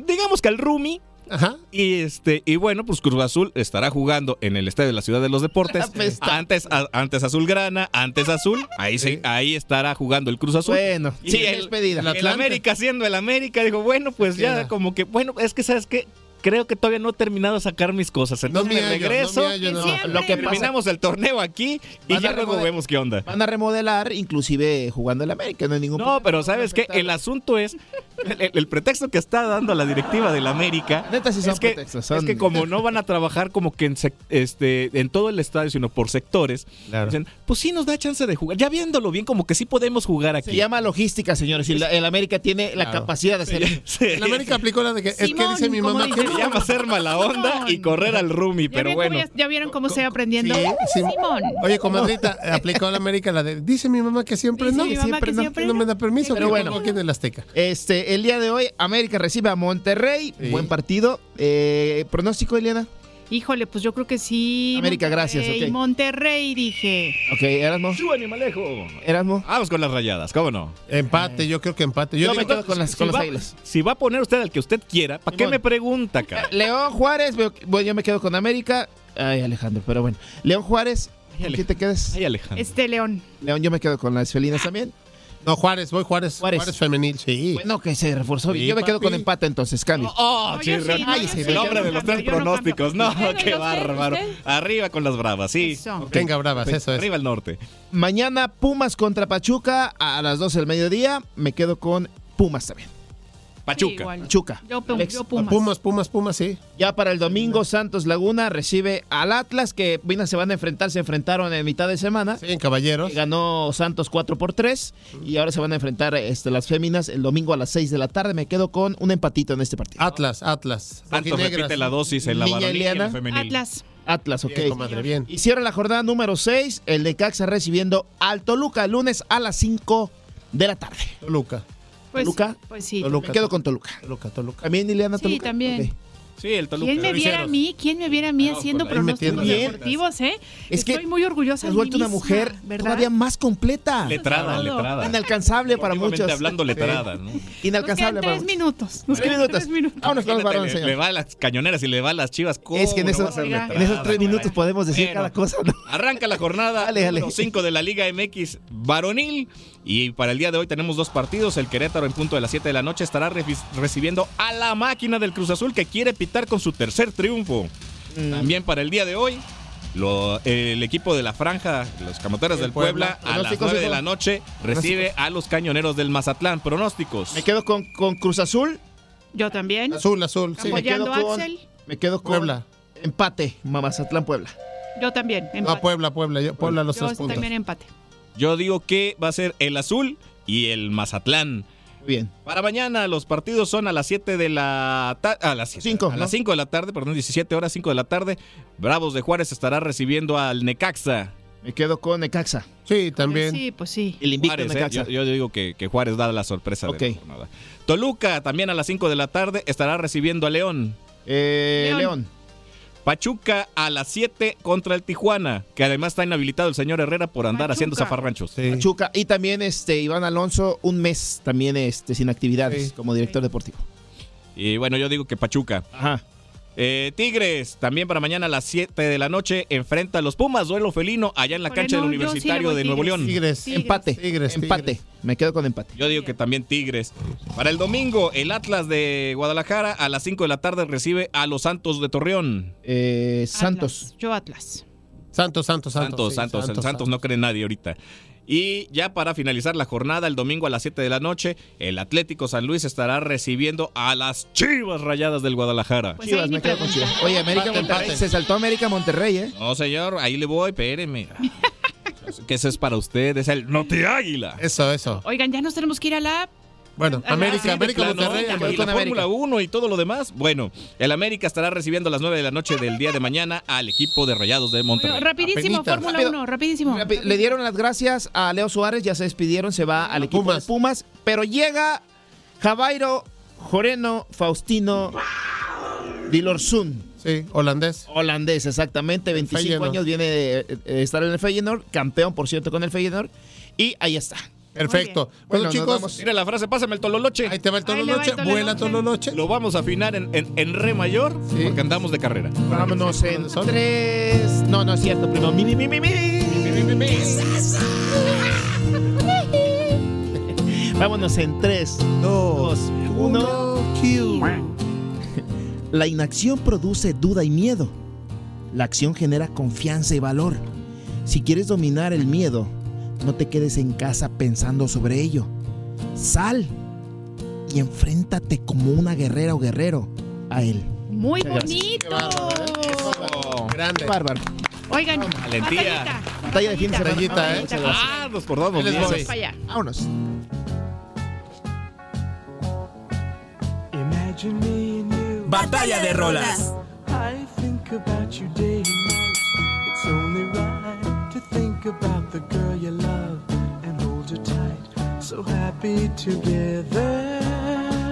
digamos que al Rumi. Ajá. Y este, y bueno, pues Cruz Azul estará jugando en el estadio de la Ciudad de los Deportes. Antes, a- antes Azulgrana, antes Azul. Ahí sí, ahí estará jugando el Cruz Azul. Bueno, Sí, sí, el- despedida. el. América siendo el América, dijo, bueno, pues ya Queda. como que, bueno, es que sabes que creo que todavía no he terminado de sacar mis cosas. Entonces me me hallo, regreso. no me hallo, no. Siempre. Lo que Terminamos el torneo aquí y ya luego vemos qué onda. van a remodelar, inclusive jugando el América, no hay ningún No, problema. pero sabes que el asunto es el, el pretexto que está dando la directiva del América. Neta, sí son es que, pretextos, son- es que como no van a trabajar como que en, sec- este, en todo el estadio, sino por sectores, Claro. dicen, pues sí nos da chance de jugar. Ya viéndolo bien, como que sí podemos jugar aquí. Se llama logística, señores, y la- el América tiene la capacidad de hacer. Sí. El América aplicó la de que es que Simón, dice mi mamá dice. Llama ser mala onda y correr al Rumi, ¿Ya, pero bueno. ya, ya vieron cómo se va aprendiendo? Sí, sí. Simón. Oye, comadrita, aplicó la América la de dice mi mamá que siempre Dice no, mi mamá siempre que no, siempre no me da permiso, Pero que bueno. aquí en el Azteca. Este, el día de hoy, América recibe a Monterrey. Sí. Buen partido. Eh, ¿Pronóstico, Eliana? Híjole, pues yo creo que sí. América, gracias, Monterrey, ok. Monterrey, dije. Ok, Erasmo. Su animalejo. Erasmo. Vamos con las rayadas, ¿cómo no? Empate, yo creo que empate. Yo digo me quedo con las, con si, las águilas. si va a poner usted al que usted quiera, ¿para qué me pregunta, cara? León Juárez, bueno, yo me quedo con América. Ay, Alejandro, pero bueno. León Juárez, ¿Con quién te quedas? Ay, Alejandro. Este León. León, yo me quedo con las felinas también. No, Juárez, voy Juárez. Juárez. Juárez, femenil, sí. Bueno, que se reforzó bien. Sí, Yo me quedo papi. con empate entonces, cambio. Oh, chirra. sí, no, Ay, yo sí, sí, el yo hombre no de los tres pronósticos. No, qué ¿y usted, bárbaro. Arriba con las bravas, sí. Eso. Venga, bravas, eso es. Arriba el norte. Mañana Pumas contra Pachuca a las 12 del mediodía. Me quedo con Pumas también. Sí, Pachuca. igual. Pachuca. Yo, Pum- Alex. yo Pumas. Pumas, Pumas, Pumas, sí. Ya para el domingo, Santos Laguna recibe al Atlas, que bueno, se van a enfrentar, se enfrentaron en mitad de semana. Sí, en Caballeros. Ganó Santos 4 por 3 y ahora se van a enfrentar este, las féminas el domingo a las 6 de la tarde. Me quedo con un empatito en este partido. Atlas, Atlas. Santos repite la dosis en la varonil y en la Eliana. femenil. Atlas. Atlas, ok. Bien, comadre, bien. Y cierra la jornada número 6, el de Caxa recibiendo al Toluca, lunes a las 5 de la tarde. Toluca. Pues, Toluca. Pues sí. Toluca. Me quedo con Toluca. Toluca, Toluca. ¿También, Ileana, Sí, Toluca? también. Ok. Sí, el Toluca. ¿Quién me viera a mí? ¿Quién me viera a mí No, haciendo pronósticos deportivos, eh? Es que Estoy muy orgullosa Has de mí vuelto una mujer ¿verdad? todavía más completa. Letrada, letrada. Inalcanzable para muchos. hablando letrada, ¿no? Nos Inalcanzable quedan para tres muchos. minutos. Nos quedan minutos. tres minutos. Vámonos con los varones, le, señor. le va a las cañoneras y le va a las chivas. ¿cómo Es que en no esos, en esos tres minutos podemos decir Bueno. cada cosa. ¿no? Arranca la jornada Dale, dale. número 5 de la Liga MX varonil y para el día de hoy tenemos dos partidos. El Querétaro en punto de las 7 de la noche estará recibiendo a la máquina del Cruz Azul que quiere pitar con su tercer triunfo. Mm. También para el día de hoy lo- el equipo de la franja, los Camoteras El del Puebla, Puebla. a las Pronósticos, 9 de la noche recibe a los Cañoneros del Mazatlán. Pronósticos. Me quedo con, con Cruz Azul. Yo también. Azul, azul, sí. Me quedo con, Axel. me quedo con Puebla. empate, Mamazatlán Puebla. Yo también. No, Empate. Puebla, Puebla. yo- Puebla los Yo tres puntos. también empate. Yo digo que va a ser el azul y el Mazatlán. Bien. Para mañana los partidos son a las 7 de la tarde. A las 7. Cinco, A ¿no? las 5 de la tarde, perdón, 17 horas, 5 de la tarde. Bravos de Juárez estará recibiendo al Necaxa. Me quedo con Necaxa. Sí, también. Sí, pues sí. El invicto Juárez, ¿eh? Necaxa. yo, yo digo que, que Juárez da la sorpresa Ok. de la jornada. Toluca también a las 5 de la tarde estará recibiendo a León. Eh, León. León. Pachuca a las 7 contra el Tijuana, que además está inhabilitado el señor Herrera por andar Pachuca. haciendo zafarranchos. Sí. Pachuca. Y también este Iván Alonso, un mes también este, sin actividades Sí. como director deportivo. Y bueno, yo digo que Pachuca. Ajá. Eh, Tigres, también para mañana a las 7 de la noche, enfrenta a los Pumas, duelo felino, allá en la cancha del sí Universitario de Nuevo. León. Tigres. Tigres. Empate. Tigres, Empate. Tigres. Me quedo con empate. Yo digo que también Tigres. Para el domingo, el Atlas de Guadalajara a las 5 de la tarde recibe a los Santos de Torreón. Eh, Santos. Atlas. Yo Atlas. Santos, Santos, Santos. Santos, sí, Santos, el Santos no cree nadie ahorita. Y ya para finalizar la jornada, el domingo a las 7 de la noche, el Atlético San Luis estará recibiendo a las Chivas Rayadas del Guadalajara. Pues Chivas, me quedo con. Chivas. Oye, América Empate, Monterrey. empate. Se saltó América Monterrey, ¿eh? No, señor, ahí le voy, espéreme. que eso es para usted, es el No te águila. Eso, eso. Oigan, ya nos tenemos que ir a la. Bueno, Ah, América, sí, América, Monterrey. la con Fórmula 1 y todo lo demás. Bueno, el América estará recibiendo a las 9 de la noche del día de mañana al equipo de Rayados de Monterrey. Bueno, rapidísimo. Fórmula Rápido. 1, rapidísimo. Rapi- Le dieron las gracias a Leo Suárez, ya se despidieron, se va al equipo Pumas. de Pumas, pero llega Javairo Joreno Faustino Dilorsun, Sí, holandés. holandés exactamente, 25 Feyenoord. años, viene de, de estar en el Feyenoord, campeón por cierto con el Feyenoord, y ahí está. Perfecto. Bueno, chicos. Mira la frase, pásame el tololoche. ahí te va el le va el Tololoche. Tololoche. Vuela Tololoche. Lo vamos a afinar en, en- en re mayor Sí. porque andamos de carrera. Vámonos en ¿Son? tres. No, no es cierto, primero. Mi, mi, mi, mi, mi. Vámonos en tres, dos, uno. La inacción produce duda y miedo. La acción genera confianza y valor. Si quieres dominar el miedo, no te quedes en casa pensando sobre ello. Sal y enfréntate como una guerrera o guerrero a él. Muy Muchas bonito. Oh, Grande. Bárbaro. Oigan, Valentía. Batalla de fin de semana. ¿eh? ah, nos por dos, Ahí les nos voy. dices. Para allá. Vámonos. Imagine me and you. Batalla de rolas. I think about you day and night. It's only right to think about the girl you love and hold her tight. So happy together.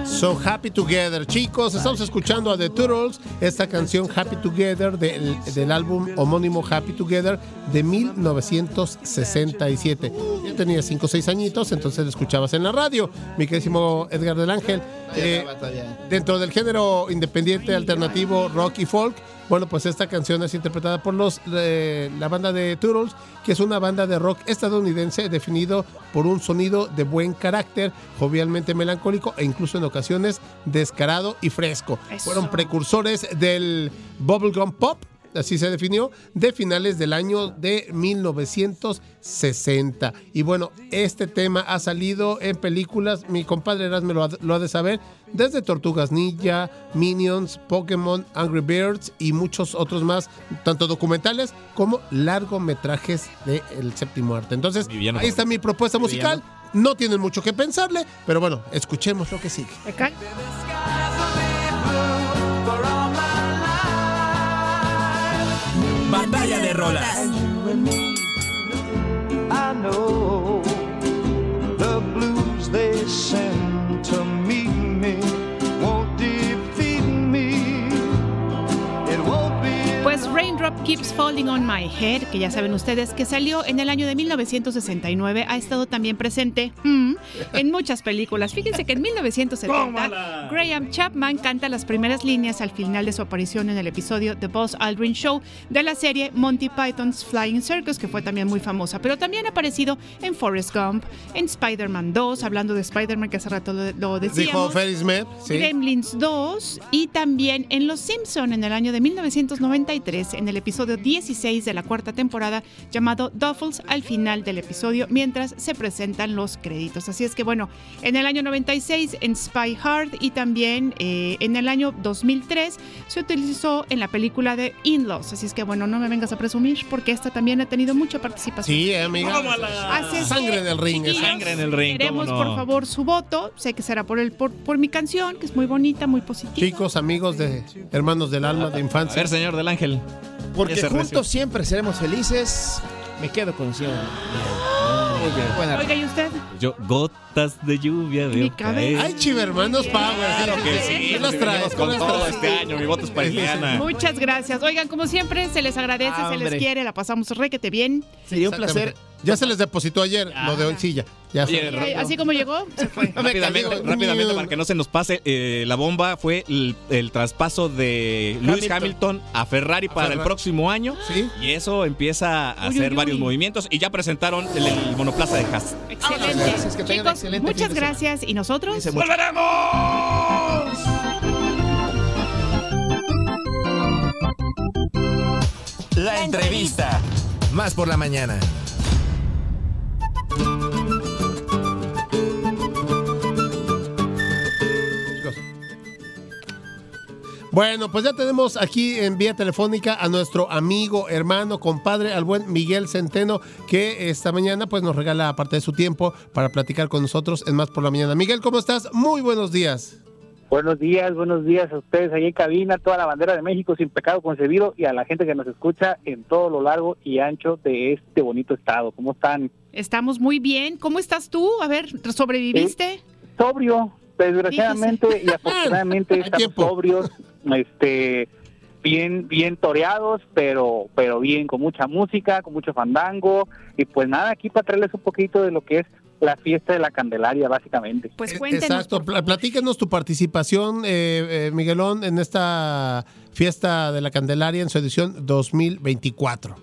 So Happy Together. Chicos, estamos escuchando a The Turtles, esta canción Happy Together del, del álbum homónimo Happy Together de 1967. Yo tenía 5 o 6 añitos, entonces lo escuchabas en la radio. Mi queridísimo Edgar del Ángel. eh, dentro del género independiente, alternativo, rock y folk, Bueno, pues esta canción es interpretada por los eh, la banda de Turtles, que es una banda de rock estadounidense definido por un sonido de buen carácter, jovialmente melancólico e incluso en ocasiones descarado y fresco. Eso. Fueron precursores del bubblegum pop así se definió, de finales del año de 1960. Y bueno, este tema ha salido en películas, mi compadre Erasme lo ha, lo ha de saber, desde Tortugas Ninja, Minions, Pokémon, Angry Birds y muchos otros más, tanto documentales como largometrajes del séptimo arte. Entonces, Viviano. ahí está mi propuesta musical. No tienen mucho que pensarle, pero bueno, escuchemos lo que sigue. Batalla de rolas. I know the blues they send Keeps Falling on My Head, que ya saben ustedes que salió en el año de 1969, ha estado también presente mm, en muchas películas. Fíjense que en 1970 Graham Chapman canta las primeras líneas al final de su aparición en el episodio The Buzz Aldrin Show de la serie Monty Python's Flying Circus, que fue también muy famosa, pero también ha aparecido en Forrest Gump, en Spider-Man 2, hablando de Spider-Man que hace rato lo, lo Dijo decíamos. Ferris Smith, sí. Gremlins 2 y también en Los Simpson en el año de 1993 en el episodio 16 de la cuarta temporada llamado Duffels al final del episodio mientras se presentan los créditos. Así es que bueno, en el año 96 en Spy Hard y también eh, en el año 2003 se utilizó en la película de In-Laws. Así es que bueno, no me vengas a presumir porque esta también ha tenido mucha participación. Sí, amiga. Así es Sangre que, en el ring. Sangre en el ring, Queremos, por favor, su voto. Sé que será por, el, por, por mi canción, que es muy bonita, muy positiva. Chicos, amigos de hermanos del alma, de A infancia. ver, señor del Ángel. Porque juntos recio. siempre seremos felices. Me quedo con Sion. Muy bien. Buena Oiga, ¿y usted? Yo, gotas de lluvia Mi veo cabeza. caer. Ay, chivermanos Power. Claro que sí, ¿Qué las nos traes? con ¿Qué las todo traes? este año. Mi voto es para Ileana. Muchas gracias. Oigan, como siempre, se les agradece, Ah, se les quiere, la pasamos requete bien. Sería un placer. Ya se les depositó ayer, lo de hoy sí, ya. ya Oye, se- así como llegó, se fue. Rápidamente, rápidamente, para que no se nos pase, eh, la bomba fue el, el traspaso de Lewis Hamilton a Ferrari para el próximo año. Sí. Y eso empieza a Uy, hacer uy, varios uy. movimientos y ya presentaron el, el monoplaza de Haas. Excelente. Gracias, que tengan Chicos, excelente muchas gracias. ¿Y nosotros? Mucho. La entrevista. Más por la mañana. Bueno, pues ya tenemos aquí en vía telefónica a nuestro amigo, hermano, compadre, al buen Miguel Centeno, que esta mañana pues nos regala parte de su tiempo para platicar con nosotros en Más por la Mañana. Miguel, ¿cómo estás? Muy buenos días. Buenos días, buenos días a ustedes ahí en cabina, toda la bandera de México sin pecado concebido y a la gente que nos escucha en todo lo largo y ancho de este bonito estado. ¿Cómo están? Estamos muy bien. ¿Cómo estás tú? A ver, ¿sobreviviste? Sobrio, desgraciadamente y afortunadamente estamos sobrios, este, bien, bien toreados, pero, pero bien, con mucha música, con mucho fandango y pues nada, aquí para traerles un poquito de lo que es la fiesta de la Candelaria, básicamente. Pues Eh, cuéntenos. Exacto, platícanos tu participación, eh, eh, Miguelón, en esta fiesta de la Candelaria en su edición 2024.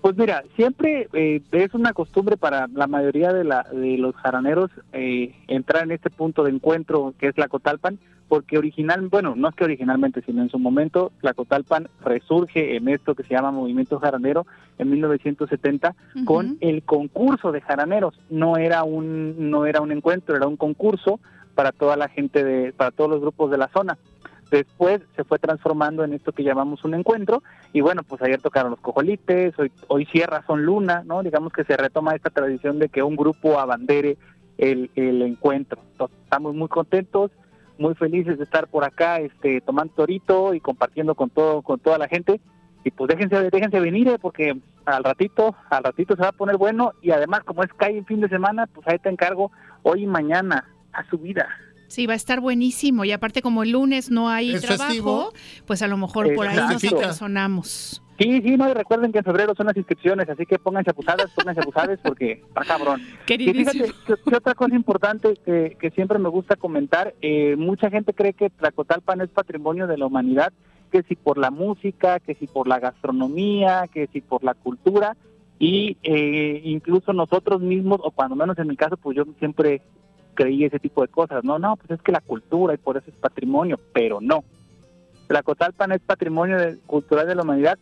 Pues mira, siempre eh, es una costumbre para la mayoría de, la, de los jaraneros eh, entrar en este punto de encuentro que es la Cotalpan, porque original, bueno, no es que originalmente, sino en su momento, la Cotalpan resurge en esto que se llama Movimiento Jaranero en 1970 Ujú. con el concurso de jaraneros. No era un no era un encuentro, era un concurso para toda la gente de para todos los grupos de la zona. Después se fue transformando en esto que llamamos un encuentro y bueno, pues ayer tocaron los cojolites, hoy, hoy Sierra son Luna, ¿no? Digamos que se retoma esta tradición de que un grupo abandere el, el encuentro. Entonces, estamos muy contentos, muy felices de estar por acá, este, tomando torito y compartiendo con todo, con toda la gente. Y pues déjense, déjense venir, eh, porque al ratito, al ratito se va a poner bueno y además como es cae en fin de semana, pues ahí te encargo hoy y mañana a su vida. Sí, va a estar buenísimo. Y aparte, como el lunes no hay Es trabajo, festivo. pues a lo mejor por ahí nos Exacto. Sí, sí, no, y recuerden que en febrero son las inscripciones, así que pónganse abusadas, pónganse abusadas porque está cabrón. Y Queridísimo. fíjate, que, que otra cosa importante que, que siempre me gusta comentar, eh, mucha gente cree que Tlacotalpan es patrimonio de la humanidad que si por la música, que si por la gastronomía, que si por la cultura y eh, incluso nosotros mismos, o cuando menos en mi caso, pues yo siempre creí ese tipo de cosas, no, no, pues es que la cultura y por eso es patrimonio, pero no. Tlacotalpan es patrimonio de- cultural de la humanidad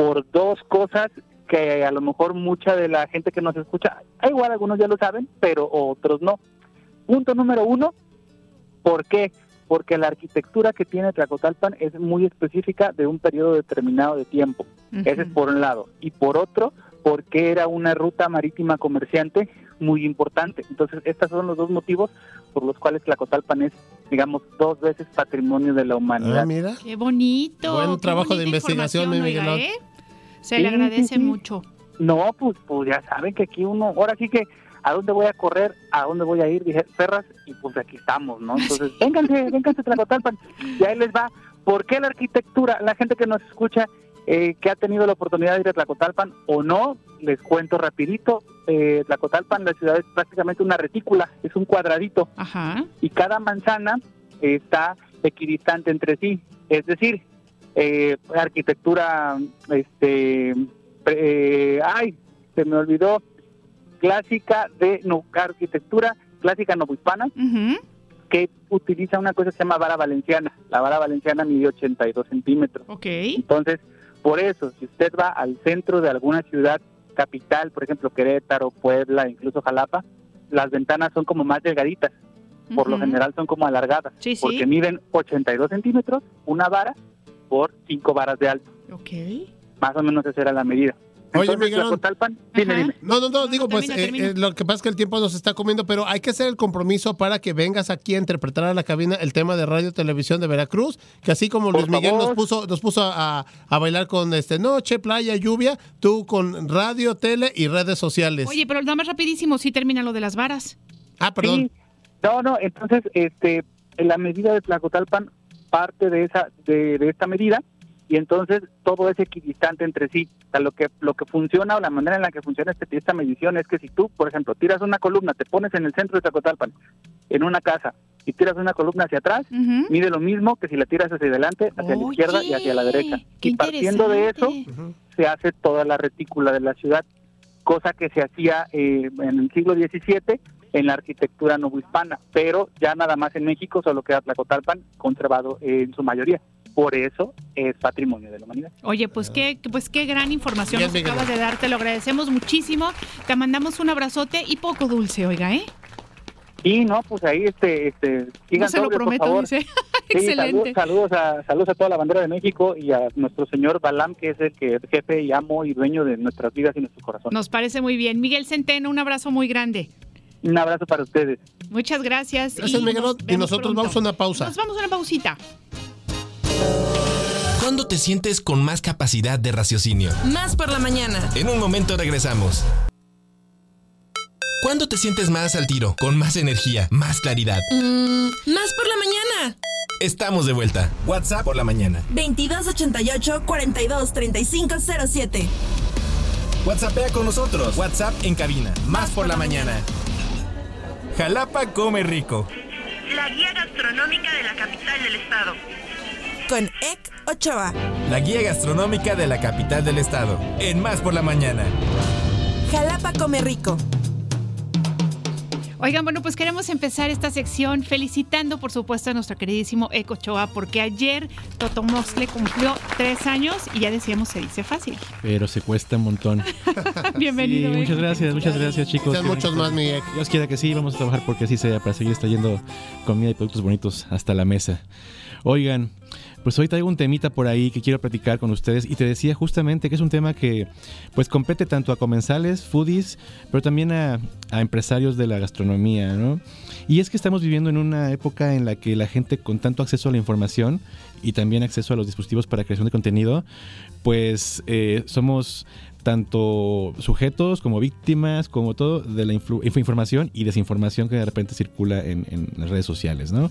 por dos cosas que a lo mejor mucha de la gente que nos escucha, ah, igual algunos ya lo saben, pero otros no. Punto número uno, ¿por qué? Porque la arquitectura que tiene Tlacotalpan es muy específica de un periodo determinado de tiempo. Ese es por un lado. Y por otro, porque era una ruta marítima comerciante muy importante. Entonces, estos son los dos motivos por los cuales Tlacotalpan es, digamos, dos veces patrimonio de la humanidad. Ah, mira. Qué bonito. Buen qué trabajo de investigación, mi Miguelón. ¿eh? Se le agradece sí, sí. mucho. No, pues, pues ya saben que aquí uno, ahora sí que, ¿a dónde voy a correr? ¿A dónde voy a ir? Dije, Ferras, y pues aquí estamos, ¿no? Entonces, vénganse, vénganse a Tlacotalpan, y ahí les va. ¿Por qué la arquitectura, la gente que nos escucha, eh, que ha tenido la oportunidad de ir a Tlacotalpan o no, les cuento rapidito, eh, Tlacotalpan, la ciudad es prácticamente una retícula, es un cuadradito, Ajá. y cada manzana está equidistante entre sí, es decir, eh, arquitectura, este, eh, ay, se me olvidó, clásica de no, arquitectura clásica novohispana, que utiliza una cosa que se llama vara valenciana. La vara valenciana mide 82 centímetros. Ok. Entonces, por eso, si usted va al centro de alguna ciudad capital, por ejemplo Querétaro, Puebla, incluso Jalapa, las ventanas son como más delgaditas. Por lo general son como alargadas, Sí, sí. porque miden 82 centímetros una vara por 5 varas de alto. Ok. Más o menos esa era la medida. Oye, Entonces. Tlacotalpan, dime, dime. No, no, no, digo, pues termina, eh, termina. eh, lo que pasa es que el tiempo nos está comiendo, pero hay que hacer el compromiso para que vengas aquí a interpretar a la cabina el tema de radio y televisión de Veracruz, que así como Por Luis Miguel nos puso, nos puso a, a bailar con este noche, playa, lluvia, tú con radio, tele y redes sociales. Oye, pero nada más rapidísimo, sí termina lo de las varas. Ah, perdón. Sí. No, no, entonces, este, la medida de Tlacotalpan parte de esa, de, de esta medida y entonces todo es equidistante entre sí. O sea, lo que, lo que funciona o la manera en la que funciona este, esta medición es que si tú, por ejemplo, tiras una columna, te pones en el centro de Tlacotalpan, en una casa, y tiras una columna hacia atrás, mide lo mismo que si la tiras hacia adelante, hacia la izquierda y hacia la derecha. qué Y partiendo de eso, se hace toda la retícula de la ciudad, cosa que se hacía eh, en el siglo XVII en la arquitectura novohispana, pero ya nada más en México solo queda Tlacotalpan conservado en su mayoría. Por eso es patrimonio de la humanidad. Oye, pues qué, pues qué gran información Bien, nos Miguel. acabas de dar, te lo agradecemos muchísimo. Te mandamos un abrazote y poco dulce, oiga, ¿eh? Y no, pues ahí este, este sigan No se lo prometo, favor. dice. Sí, Excelente. saludos, saludos a saludos a toda la bandera de México y a nuestro señor Balam, que es el que jefe y amo y dueño de nuestras vidas y nuestros corazones. Nos parece muy bien. Miguel Centeno, un abrazo muy grande. Un abrazo para ustedes. Muchas gracias. Gracias, Miguelón. nos Y nosotros pronto. vamos a una pausa. Nos vamos a una pausita. ¿Cuándo te sientes con más capacidad de raciocinio? Más por la mañana. En un momento regresamos. ¿Cuándo te sientes más al tiro, con más energía, más claridad? Mm, más por la mañana. Estamos de vuelta. WhatsApp por la mañana. 2288 42 35 07. WhatsAppea con nosotros. WhatsApp en cabina. Más por la mañana. Jalapa come rico. La guía gastronómica de la capital del estado. Con Ek Ochoa. La guía gastronómica de la capital del estado. En Más por la mañana. Jalapa come rico. Oigan, bueno, pues queremos empezar esta sección felicitando, por supuesto, a nuestro queridísimo Eco Choa, porque ayer Totomoscle cumplió tres años y ya decíamos se dice fácil. Pero se cuesta un montón. Bienvenido. Sí, muchas gracias, muchas gracias chicos. Sean muchos más, Miguel. Dios quiera que sí, vamos a trabajar porque así sea, para seguir trayendo comida y productos bonitos hasta la mesa. Oigan, pues hoy traigo un temita por ahí que quiero platicar con ustedes y te decía justamente que es un tema que pues compete tanto a comensales, foodies, pero también a, empresarios de la gastronomía, ¿no? Y es que estamos viviendo en una época en la que la gente con tanto acceso a la información y también acceso a los dispositivos para creación de contenido, pues eh, somos tanto sujetos como víctimas, como todo, de la información y desinformación que de repente circula en, en las redes sociales, ¿no?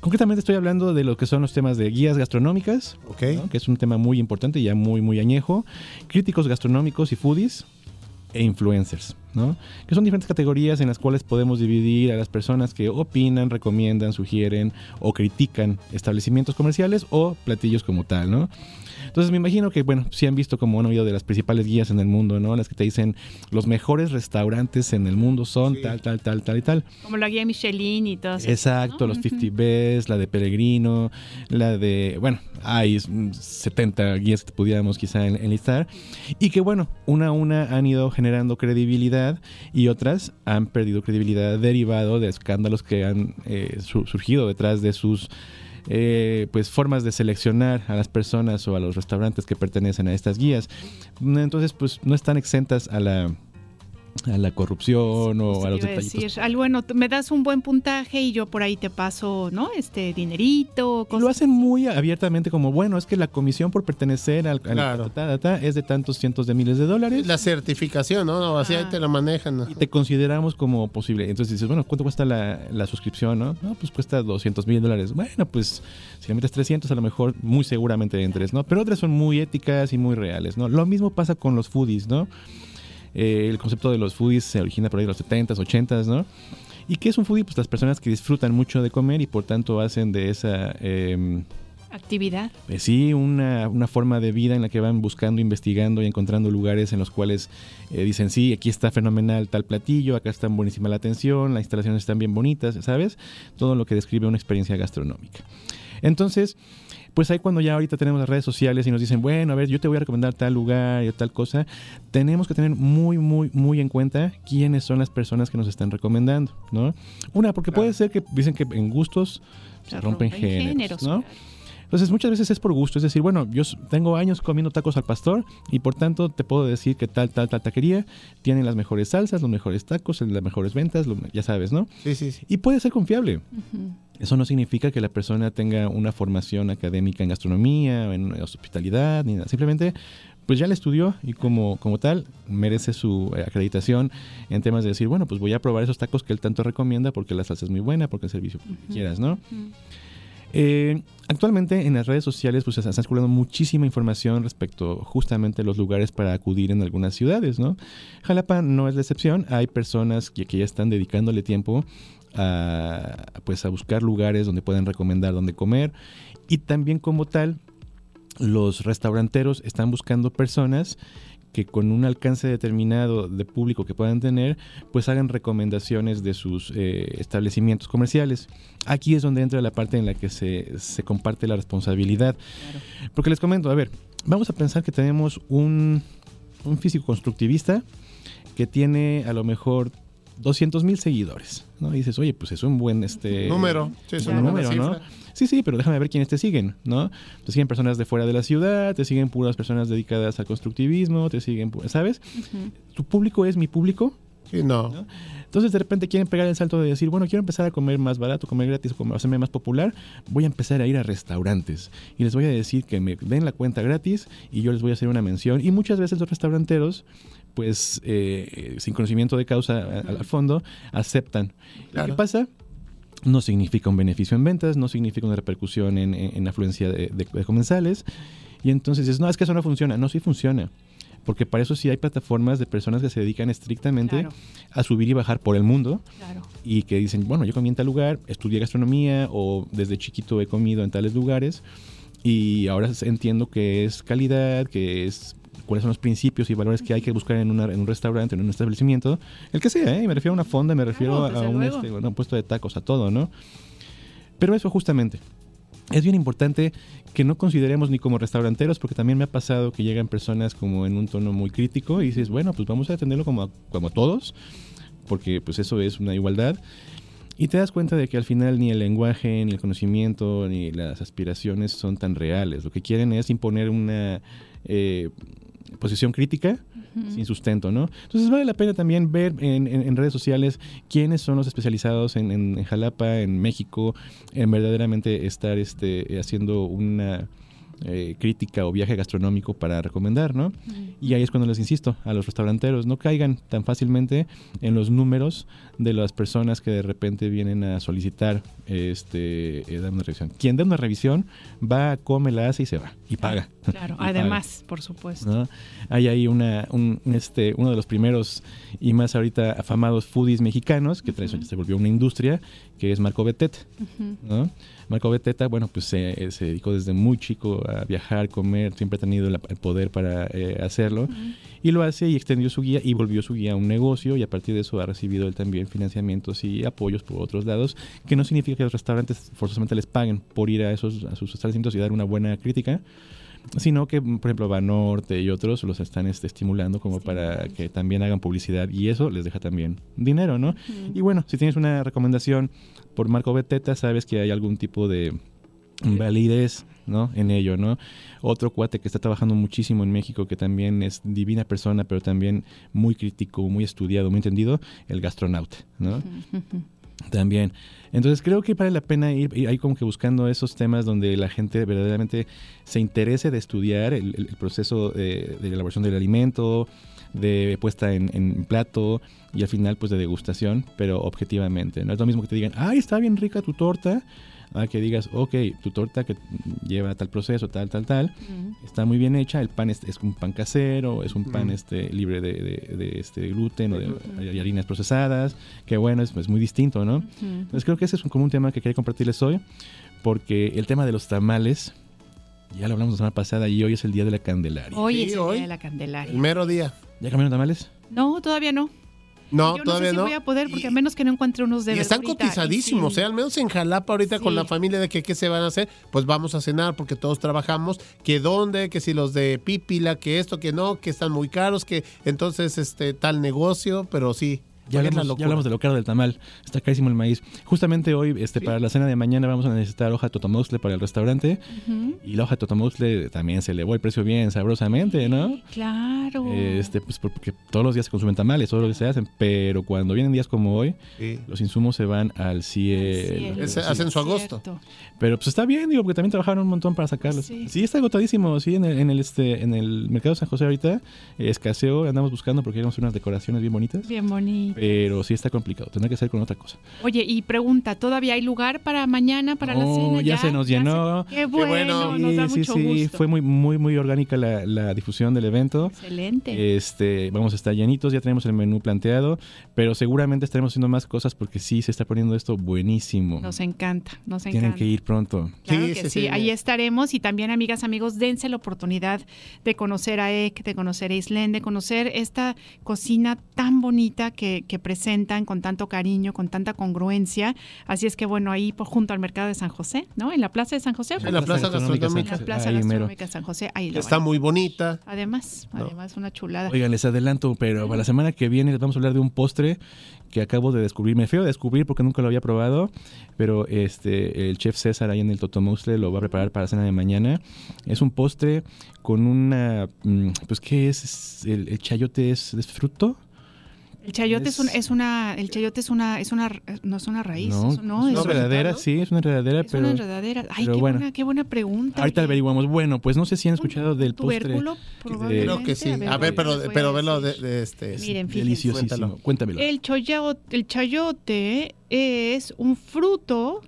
Concretamente estoy hablando de lo que son los temas de guías gastronómicas, ¿no? que es un tema muy importante y ya muy, muy añejo, críticos gastronómicos y foodies e influencers. ¿no? Que son diferentes categorías en las cuales podemos dividir a las personas que opinan, recomiendan, sugieren o critican establecimientos comerciales o platillos como tal, ¿no? Entonces me imagino que, bueno, sí han visto como han oído de las principales guías en el mundo, ¿no? Las que te dicen los mejores restaurantes en el mundo son tal, tal, tal, tal y tal. Como la guía Michelin y todo eso. Exacto, los 50 Best, la de Peregrino, la de, bueno, hay 70 guías que pudiéramos quizá en- enlistar. Y que, bueno, una a una han ido generando credibilidad y otras han perdido credibilidad derivado de escándalos que han eh, su- surgido detrás de sus eh, pues formas de seleccionar a las personas o a los restaurantes que pertenecen a estas guías. Entonces, pues no están exentas a la a la corrupción o a los detallitos. decir, al bueno, me das un buen puntaje y yo por ahí te paso, ¿no? Este dinerito, lo hacen muy abiertamente como, bueno, es que la comisión por pertenecer al, al- ta, ta, ta, es de tantos cientos de miles de dólares. La certificación, ¿no? No, Así ahí te lo manejan. Y te consideramos como posible. Entonces dices, bueno, ¿cuánto cuesta la, la suscripción? No? No, pues cuesta 200 mil dólares. Bueno, pues si le metes 300, a lo mejor muy seguramente entres, ¿no? Pero otras son muy éticas y muy reales, ¿no? Lo mismo pasa con los foodies, ¿no? Eh, el concepto de los foodies se origina por ahí de los 70s, 80s, ¿no? ¿Y qué es un foodie? Pues las personas que disfrutan mucho de comer y por tanto hacen de esa... em, actividad. pues sí, una, una forma de vida en la que van buscando, investigando y encontrando lugares en los cuales eh, dicen, sí, aquí está fenomenal tal platillo, acá está buenísima la atención, las instalaciones están bien bonitas, ¿sabes? Todo lo que describe una experiencia gastronómica. Entonces, pues ahí cuando ya ahorita tenemos las redes sociales y nos dicen, bueno, a ver, yo te voy a recomendar tal lugar y tal cosa, tenemos que tener muy, muy, muy en cuenta quiénes son las personas que nos están recomendando, ¿no? Una, porque puede ser que dicen que en gustos se, rompen, rompen géneros, géneros, ¿no? Entonces muchas veces es por gusto, es decir, bueno, yo tengo años comiendo tacos al pastor y por tanto te puedo decir que tal, tal, tal taquería tiene las mejores salsas, los mejores tacos, las mejores ventas, lo- ya sabes, ¿no? Sí, sí, sí. Y puede ser confiable. Eso no significa que la persona tenga una formación académica en gastronomía o en hospitalidad, ni nada. Simplemente, pues ya la estudió y como, como tal merece su eh, acreditación en temas de decir, bueno, pues voy a probar esos tacos que él tanto recomienda porque la salsa es muy buena, porque el servicio, que quieras, ¿no? Eh, actualmente en las redes sociales pues se está circulando muchísima información respecto justamente a los lugares para acudir en algunas ciudades, ¿no? Jalapa no es la excepción, hay personas que, que ya están dedicándole tiempo a, pues a buscar lugares donde puedan recomendar dónde comer y también como tal los restauranteros están buscando personas que con un alcance determinado de público que puedan tener, pues hagan recomendaciones de sus eh, establecimientos comerciales. Aquí es donde entra la parte en la que se, se comparte la responsabilidad. Porque les comento, a ver, vamos a pensar que tenemos un, un físico constructivista que tiene a lo mejor 200 mil seguidores, ¿no? Y dices, oye, pues es un buen este Número, sí, es un una buena número, ¿no? cifra. Sí, sí, pero déjame ver quiénes te siguen, ¿no? Te siguen personas de fuera de la ciudad, te siguen puras personas dedicadas al constructivismo, te siguen, ¿sabes? ¿Tu público es mi público? Sí, no. Entonces de repente quieren pegar el salto de decir, bueno, quiero empezar a comer más barato, comer gratis, comer- hacerme más popular, voy a empezar a ir a restaurantes y les voy a decir que me den la cuenta gratis y yo les voy a hacer una mención. Y muchas veces los restauranteros, pues eh, sin conocimiento de causa a- al fondo, aceptan. ¿Y ¿Qué pasa? No significa un beneficio en ventas, no significa una repercusión en, en, en afluencia de, de- de comensales. Y entonces dices, no, es que eso no funciona. No, sí funciona. Porque para eso sí hay plataformas de personas que se dedican estrictamente Claro. a subir y bajar por el mundo Claro. y que dicen, bueno, yo comí en tal lugar, estudié gastronomía o desde chiquito he comido en tales lugares y ahora entiendo que es calidad, que es cuáles son los principios y valores que hay que buscar en, una- en un restaurante, en un establecimiento, el que sea, ¿eh? me refiero a una fonda, me refiero Claro, a- un, este, un puesto de tacos, a todo, ¿no? Pero eso justamente. Es bien importante que no consideremos ni como restauranteros, porque también me ha pasado que llegan personas como en un tono muy crítico y dices, bueno, pues vamos a atenderlo como a, como a todos, porque pues eso es una igualdad. Y te das cuenta de que al final ni el lenguaje, ni el conocimiento, ni las aspiraciones son tan reales. Lo que quieren es imponer una eh, posición crítica sin sustento, ¿no? Entonces vale la pena también ver en, en- en redes sociales quiénes son los especializados en, en- en Jalapa, en México, en verdaderamente estar este, haciendo una eh, crítica o viaje gastronómico para recomendar, ¿no? Y ahí es cuando les insisto a los restauranteros, no caigan tan fácilmente en los números de las personas que de repente vienen a solicitar este eh, dar una revisión. Quien da una revisión va, come, la hace y se va y paga. Claro, Y paga. además, por supuesto. ¿no? Hay ahí una, un, un, este, uno de los primeros y más ahorita afamados foodies mexicanos, que trae- se volvió una industria, que es Marco Beteta. ¿no? Marco Beteta, bueno, pues se, se dedicó desde muy chico a viajar, comer, siempre ha tenido la- el poder para eh, hacerlo. Y lo hace y extendió su guía y volvió su guía a un negocio y a partir de eso ha recibido él también financiamientos y apoyos por otros lados, que no significa que los restaurantes forzosamente les paguen por ir a esos a sus establecimientos y dar una buena crítica, sino que, por ejemplo, Banorte y otros los están este, estimulando como para que también hagan publicidad y eso les deja también dinero, ¿no? Y bueno, si tienes una recomendación por Marco Beteta, sabes que hay algún tipo de validez, ¿no? En ello, ¿no? Otro cuate que está trabajando muchísimo en México, que también es divina persona, pero también muy crítico, muy estudiado, muy entendido, el gastronauta, ¿no? También. Entonces creo que vale la pena ir, ir ahí como que buscando esos temas donde la gente verdaderamente se interese de estudiar el, proceso de, de elaboración del alimento, de puesta en, en plato y al final pues de degustación, pero objetivamente. No es lo mismo que te digan, ay, está bien rica tu torta, a que digas, ok, tu torta que lleva tal proceso, tal, tal, tal, está muy bien hecha, el pan es, es un pan casero, es un pan Ujú. este, libre de, de- de, este gluten o de, de harinas procesadas, que bueno, es, es muy distinto, ¿no? Entonces creo que ese es un, como un tema que quería compartirles hoy, porque el tema de los tamales, ya lo hablamos la semana pasada y hoy es el día de la Candelaria. Hoy Sí, es el hoy. día de la Candelaria. El mero día. ¿Ya cambiaron tamales? No, todavía no. No, Yo todavía no sé si no. voy a poder, porque a menos que no encuentre unos de Y están cotizadísimos, y sí. ¿eh? Al menos en Jalapa ahorita con la familia de que qué se van a hacer, pues vamos a cenar porque todos trabajamos, que dónde, que si los de Pípila, que esto, que no, que están muy caros, que entonces este tal negocio, pero sí. Ya hablamos, ya hablamos de lo caro del tamal. Está carísimo el maíz. Justamente hoy, este, para la cena de mañana, vamos a necesitar hoja de totomousle para el restaurante. Y la hoja de totomousle también se elevó el precio bien sabrosamente, ¿no? Claro. Este, pues porque todos los días se consumen tamales, todos los días se hacen, pero cuando vienen días como hoy, Sí. los insumos se van al cielo. cielo. Ese- Sí. hacen su agosto. Cierto. Pero pues está bien, digo, porque también trabajaron un montón para sacarlos. Sí. Sí, está agotadísimo, sí, en el, en el, este, en el mercado de San José ahorita, escaseo, andamos buscando porque queremos unas decoraciones bien bonitas. Bien bonito. Pero sí está complicado, tendrá que ser con otra cosa. Oye, y pregunta, ¿todavía hay lugar para mañana, para la Oh, cena? ya se nos llenó. se- Qué bueno, nos da sí, mucho sí, gusto. fue muy, muy, muy orgánica la, la difusión del evento. Excelente. Este, vamos a estar llenitos, ya tenemos el menú planteado, pero seguramente estaremos haciendo más cosas porque sí se está poniendo esto buenísimo. Nos encanta, nos Tienen encanta. que ir pronto. Claro que sí, ahí estaremos y también amigas, amigos, dense la oportunidad de conocer a EC, de conocer a Islen, de conocer esta cocina tan bonita que, que presentan con tanto cariño, con tanta congruencia. Así es que bueno, ahí por junto al mercado de San José, ¿no? En la plaza de San José. En la plaza gastronómica. En la plaza gastronómica de San José, ahí lo Está van. muy bonita. Además, además una chulada. Oigan, les adelanto, pero para la semana que viene les vamos a hablar de un postre que acabo de descubrir. Me feo de descubrir porque nunca lo había probado, pero este el chef César ahí en el Totomusle lo va a preparar para la cena de mañana. Es un postre con una, mm, pues ¿qué es? Es- El, el chayote es, es fruto. El chayote es, un- es una, el chayote es una, es una, no es una raíz, No, eso no, es es una enredadera, sí, es una enredadera, Es pero una enredadera. Ay, pero qué, bueno. buena, qué buena pregunta. ahorita oye. averiguamos. Bueno, pues no sé si han escuchado del postre. de- probablemente. Creo que sí. A ver, A ver, pero, pero verlo de, de este. Miren, deliciosísimo. Cuéntamelo. El, choyo- el chayote es un fruto,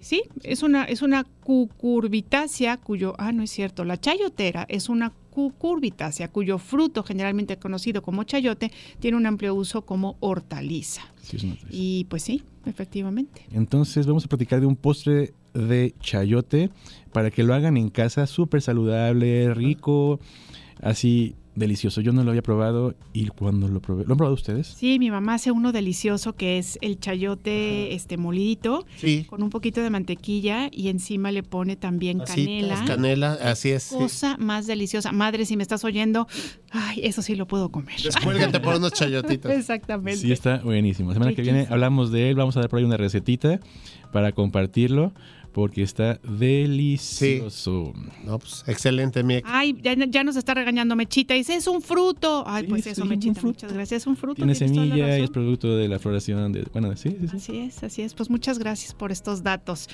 ¿sí? Es una, es una cucurbitácea cuyo, ah, no es cierto, la chayotera es una cucurbitácea cuyo fruto, generalmente conocido como chayote, tiene un amplio uso como hortaliza. Sí, es una- Y pues sí, efectivamente. Entonces vamos a platicar de un postre de chayote para que lo hagan en casa, súper saludable, rico, así delicioso. Yo no lo había probado y cuando lo probé, ¿lo han probado ustedes? Sí, mi mamá hace uno delicioso que es el chayote este molidito Sí. con un poquito de mantequilla y encima le pone también Así, canela. canela, así es. sí. Cosa más deliciosa. Madre, si me estás oyendo, ay, eso sí lo puedo comer. Descuélgate por unos chayotitos. Exactamente. Sí, está buenísimo. La semana que viene hablamos de él, vamos a dar por ahí una recetita para compartirlo porque está delicioso. No, pues excelente, mi Ay, ya, ya nos está regañando Mechita. Dice, es un fruto. Ay, pues sí, eso, es un Mechita, muchas gracias. Es un fruto. Tiene semilla y es producto de la floración de... Bueno, sí, sí, sí. Así es, así es. Pues muchas gracias por estos datos.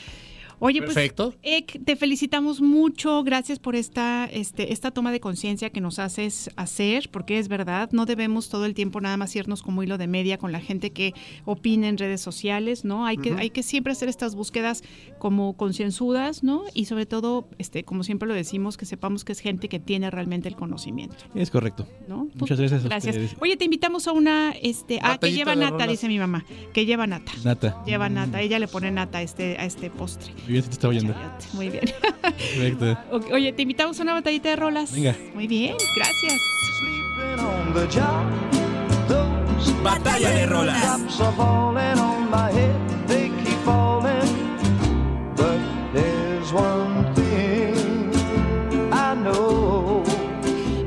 Oye, pues, Perfecto. Ek, te felicitamos mucho. Gracias por esta, este, esta toma de conciencia que nos haces hacer, porque es verdad, no debemos todo el tiempo nada más irnos como hilo de media con la gente que opina en redes sociales, ¿no? Hay que, hay que siempre hacer estas búsquedas como concienzudas, ¿no? Y sobre todo, este, como siempre lo decimos, que sepamos que es gente que tiene realmente el conocimiento. Es correcto. ¿no? Muchas gracias. a Gracias. ustedes. Oye, te invitamos a una, este, ah, que lleva nata, dice mi mamá, que lleva nata. Nata. Lleva nata, ella le pone nata a este, a este postre. Muy bien, te está oyendo. Muy bien. Perfecto. Oye, te invitamos a una batallita de rolas. Venga. Muy bien, gracias. Batalla de rolas. there's one thing I know.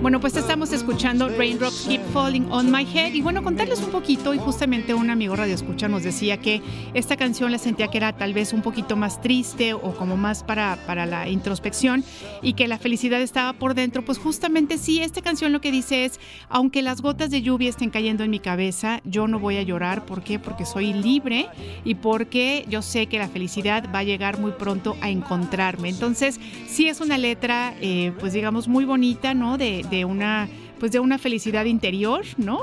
Bueno, pues estamos escuchando Raindrops Keep Falling on My Head. Y bueno, contarles un poquito, y justamente un amigo Radio Escucha nos decía que esta canción la sentía que era tal vez un poquito más triste o como más para, para la introspección y que la felicidad estaba por dentro. Pues justamente sí, esta canción lo que dice es, aunque las gotas de lluvia estén cayendo en mi cabeza, yo no voy a llorar. ¿Por qué? Porque soy libre y porque yo sé que la felicidad va a llegar muy pronto a encontrarme. Entonces, sí es una letra, eh, pues digamos, muy bonita, ¿no? De, de una pues de una felicidad interior, ¿no?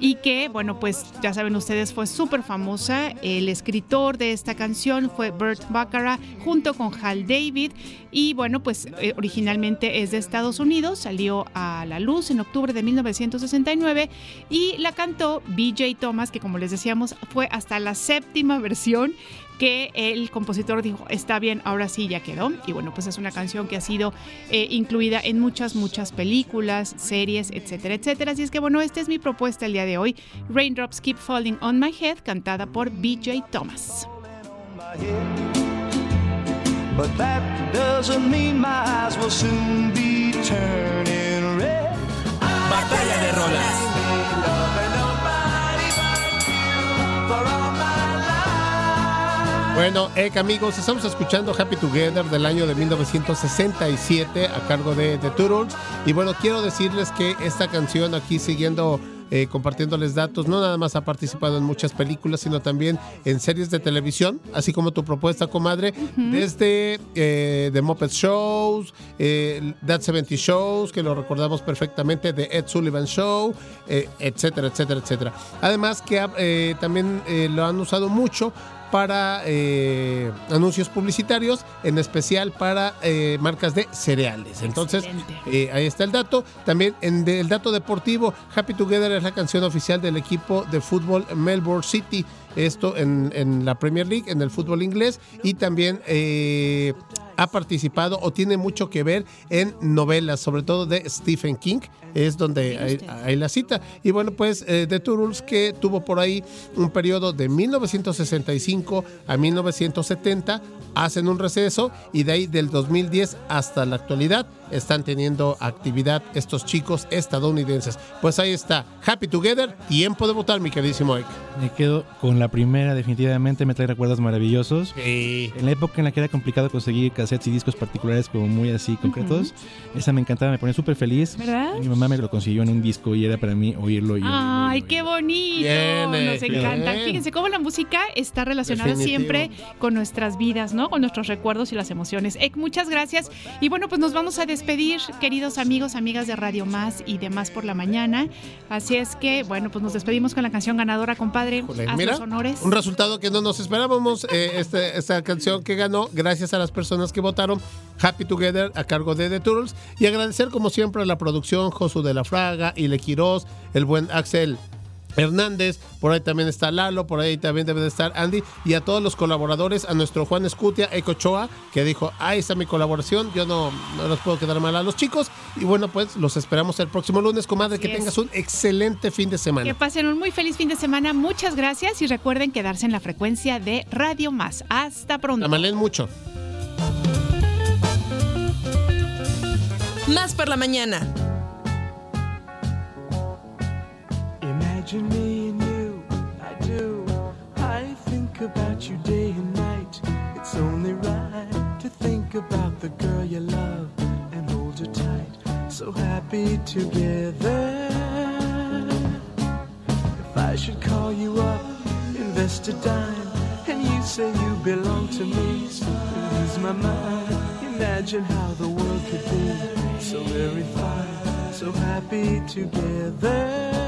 Y que, bueno, pues ya saben ustedes, fue súper famosa. El escritor de esta canción fue Burt Bacharach junto con Hal David. Y bueno, pues eh, originalmente es de Estados Unidos, salió a la luz en octubre de 1969 y la cantó BJ Thomas, que como les decíamos, fue hasta la séptima versión que el compositor dijo, está bien, ahora sí ya quedó. Y bueno, pues es una canción que ha sido eh, incluida en muchas, muchas películas, series, etcétera, etcétera. Así es que bueno, esta es mi propuesta el día de hoy. Raindrops Keep Falling on My Head, cantada por BJ Thomas. But that doesn't mean my eyes will soon be turning red. Batalla de rolas. Bueno, Ek, amigos, estamos escuchando Happy Together del año de 1967 a cargo de The Turtles. Y bueno, quiero decirles que esta canción aquí siguiendo eh, compartiéndoles datos, no nada más ha participado en muchas películas, sino también en series de televisión, así como tu propuesta, comadre, desde eh, The Muppet Shows, eh, That 70 Shows, que lo recordamos perfectamente, The Ed Sullivan Show, eh, etcétera, etcétera, etcétera. Además que eh, también eh, lo han usado mucho para eh, anuncios publicitarios, en especial para eh, marcas de cereales. Entonces, eh, ahí está el dato. También en de- el dato deportivo, Happy Together es la canción oficial del equipo de fútbol Melbourne City. Esto en, en la Premier League, en el fútbol inglés, y también eh, ha participado o tiene mucho que ver en novelas, sobre todo de Stephen King, es donde hay, hay la cita. Y bueno, pues eh, The Turtles que tuvo por ahí un periodo de 1965 a 1970, hacen un receso y de ahí del 2010 hasta la actualidad están teniendo actividad estos chicos estadounidenses. Pues ahí está, Happy Together, tiempo de votar, mi queridísimo Ike. Me quedo con la primera, definitivamente me trae recuerdos maravillosos. En la época en la que era complicado conseguir cassettes y discos particulares como muy así concretos, esa me encantaba, me ponía súper feliz. ¿Verdad? Mi mamá me lo consiguió en un disco y era para mí oírlo y Ay, qué bonito. Bien, Nos eh, encanta. bien. Fíjense cómo la música está relacionada Definitivo. siempre con nuestras vidas, ¿no? Con nuestros recuerdos y las emociones. Ek, muchas gracias. Y bueno, pues nos vamos a despedir, queridos amigos, amigas de Radio Más y de Más por la Mañana. Así es que, bueno, pues nos despedimos con la canción ganadora, compadre. Haz Mira, los honores. un resultado que no nos esperábamos. eh, este- esta canción que ganó, gracias a las personas que votaron, Happy Together a cargo de The Turtles. Y agradecer, como siempre, a la producción, Josu de la Fraga, Ile Quiroz, el buen Axel. Hernández, por ahí también está Lalo, por ahí también debe de estar Andy y a todos los colaboradores, a nuestro Juan Escutia, Ecochoa, que dijo, ahí está mi colaboración, yo no, no los puedo quedar mal a los chicos y bueno, pues los esperamos el próximo lunes, comadre, que es. tengas un excelente fin de semana. Que pasen un muy feliz fin de semana. Muchas gracias y recuerden quedarse en la frecuencia de Radio Más. Hasta pronto. Amalen mucho. Más por la mañana. So happy together. If I should call you up, invest a dime, and you say you belong to me. Lose my mind. Imagine how the world could be so very fine, so happy together.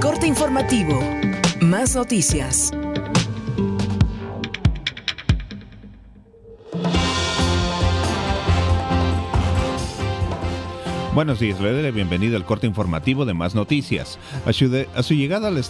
Corte informativo. Más noticias. Buenos días, le doy la bienvenida al corte informativo de Más Noticias. A su, de- a su llegada al estado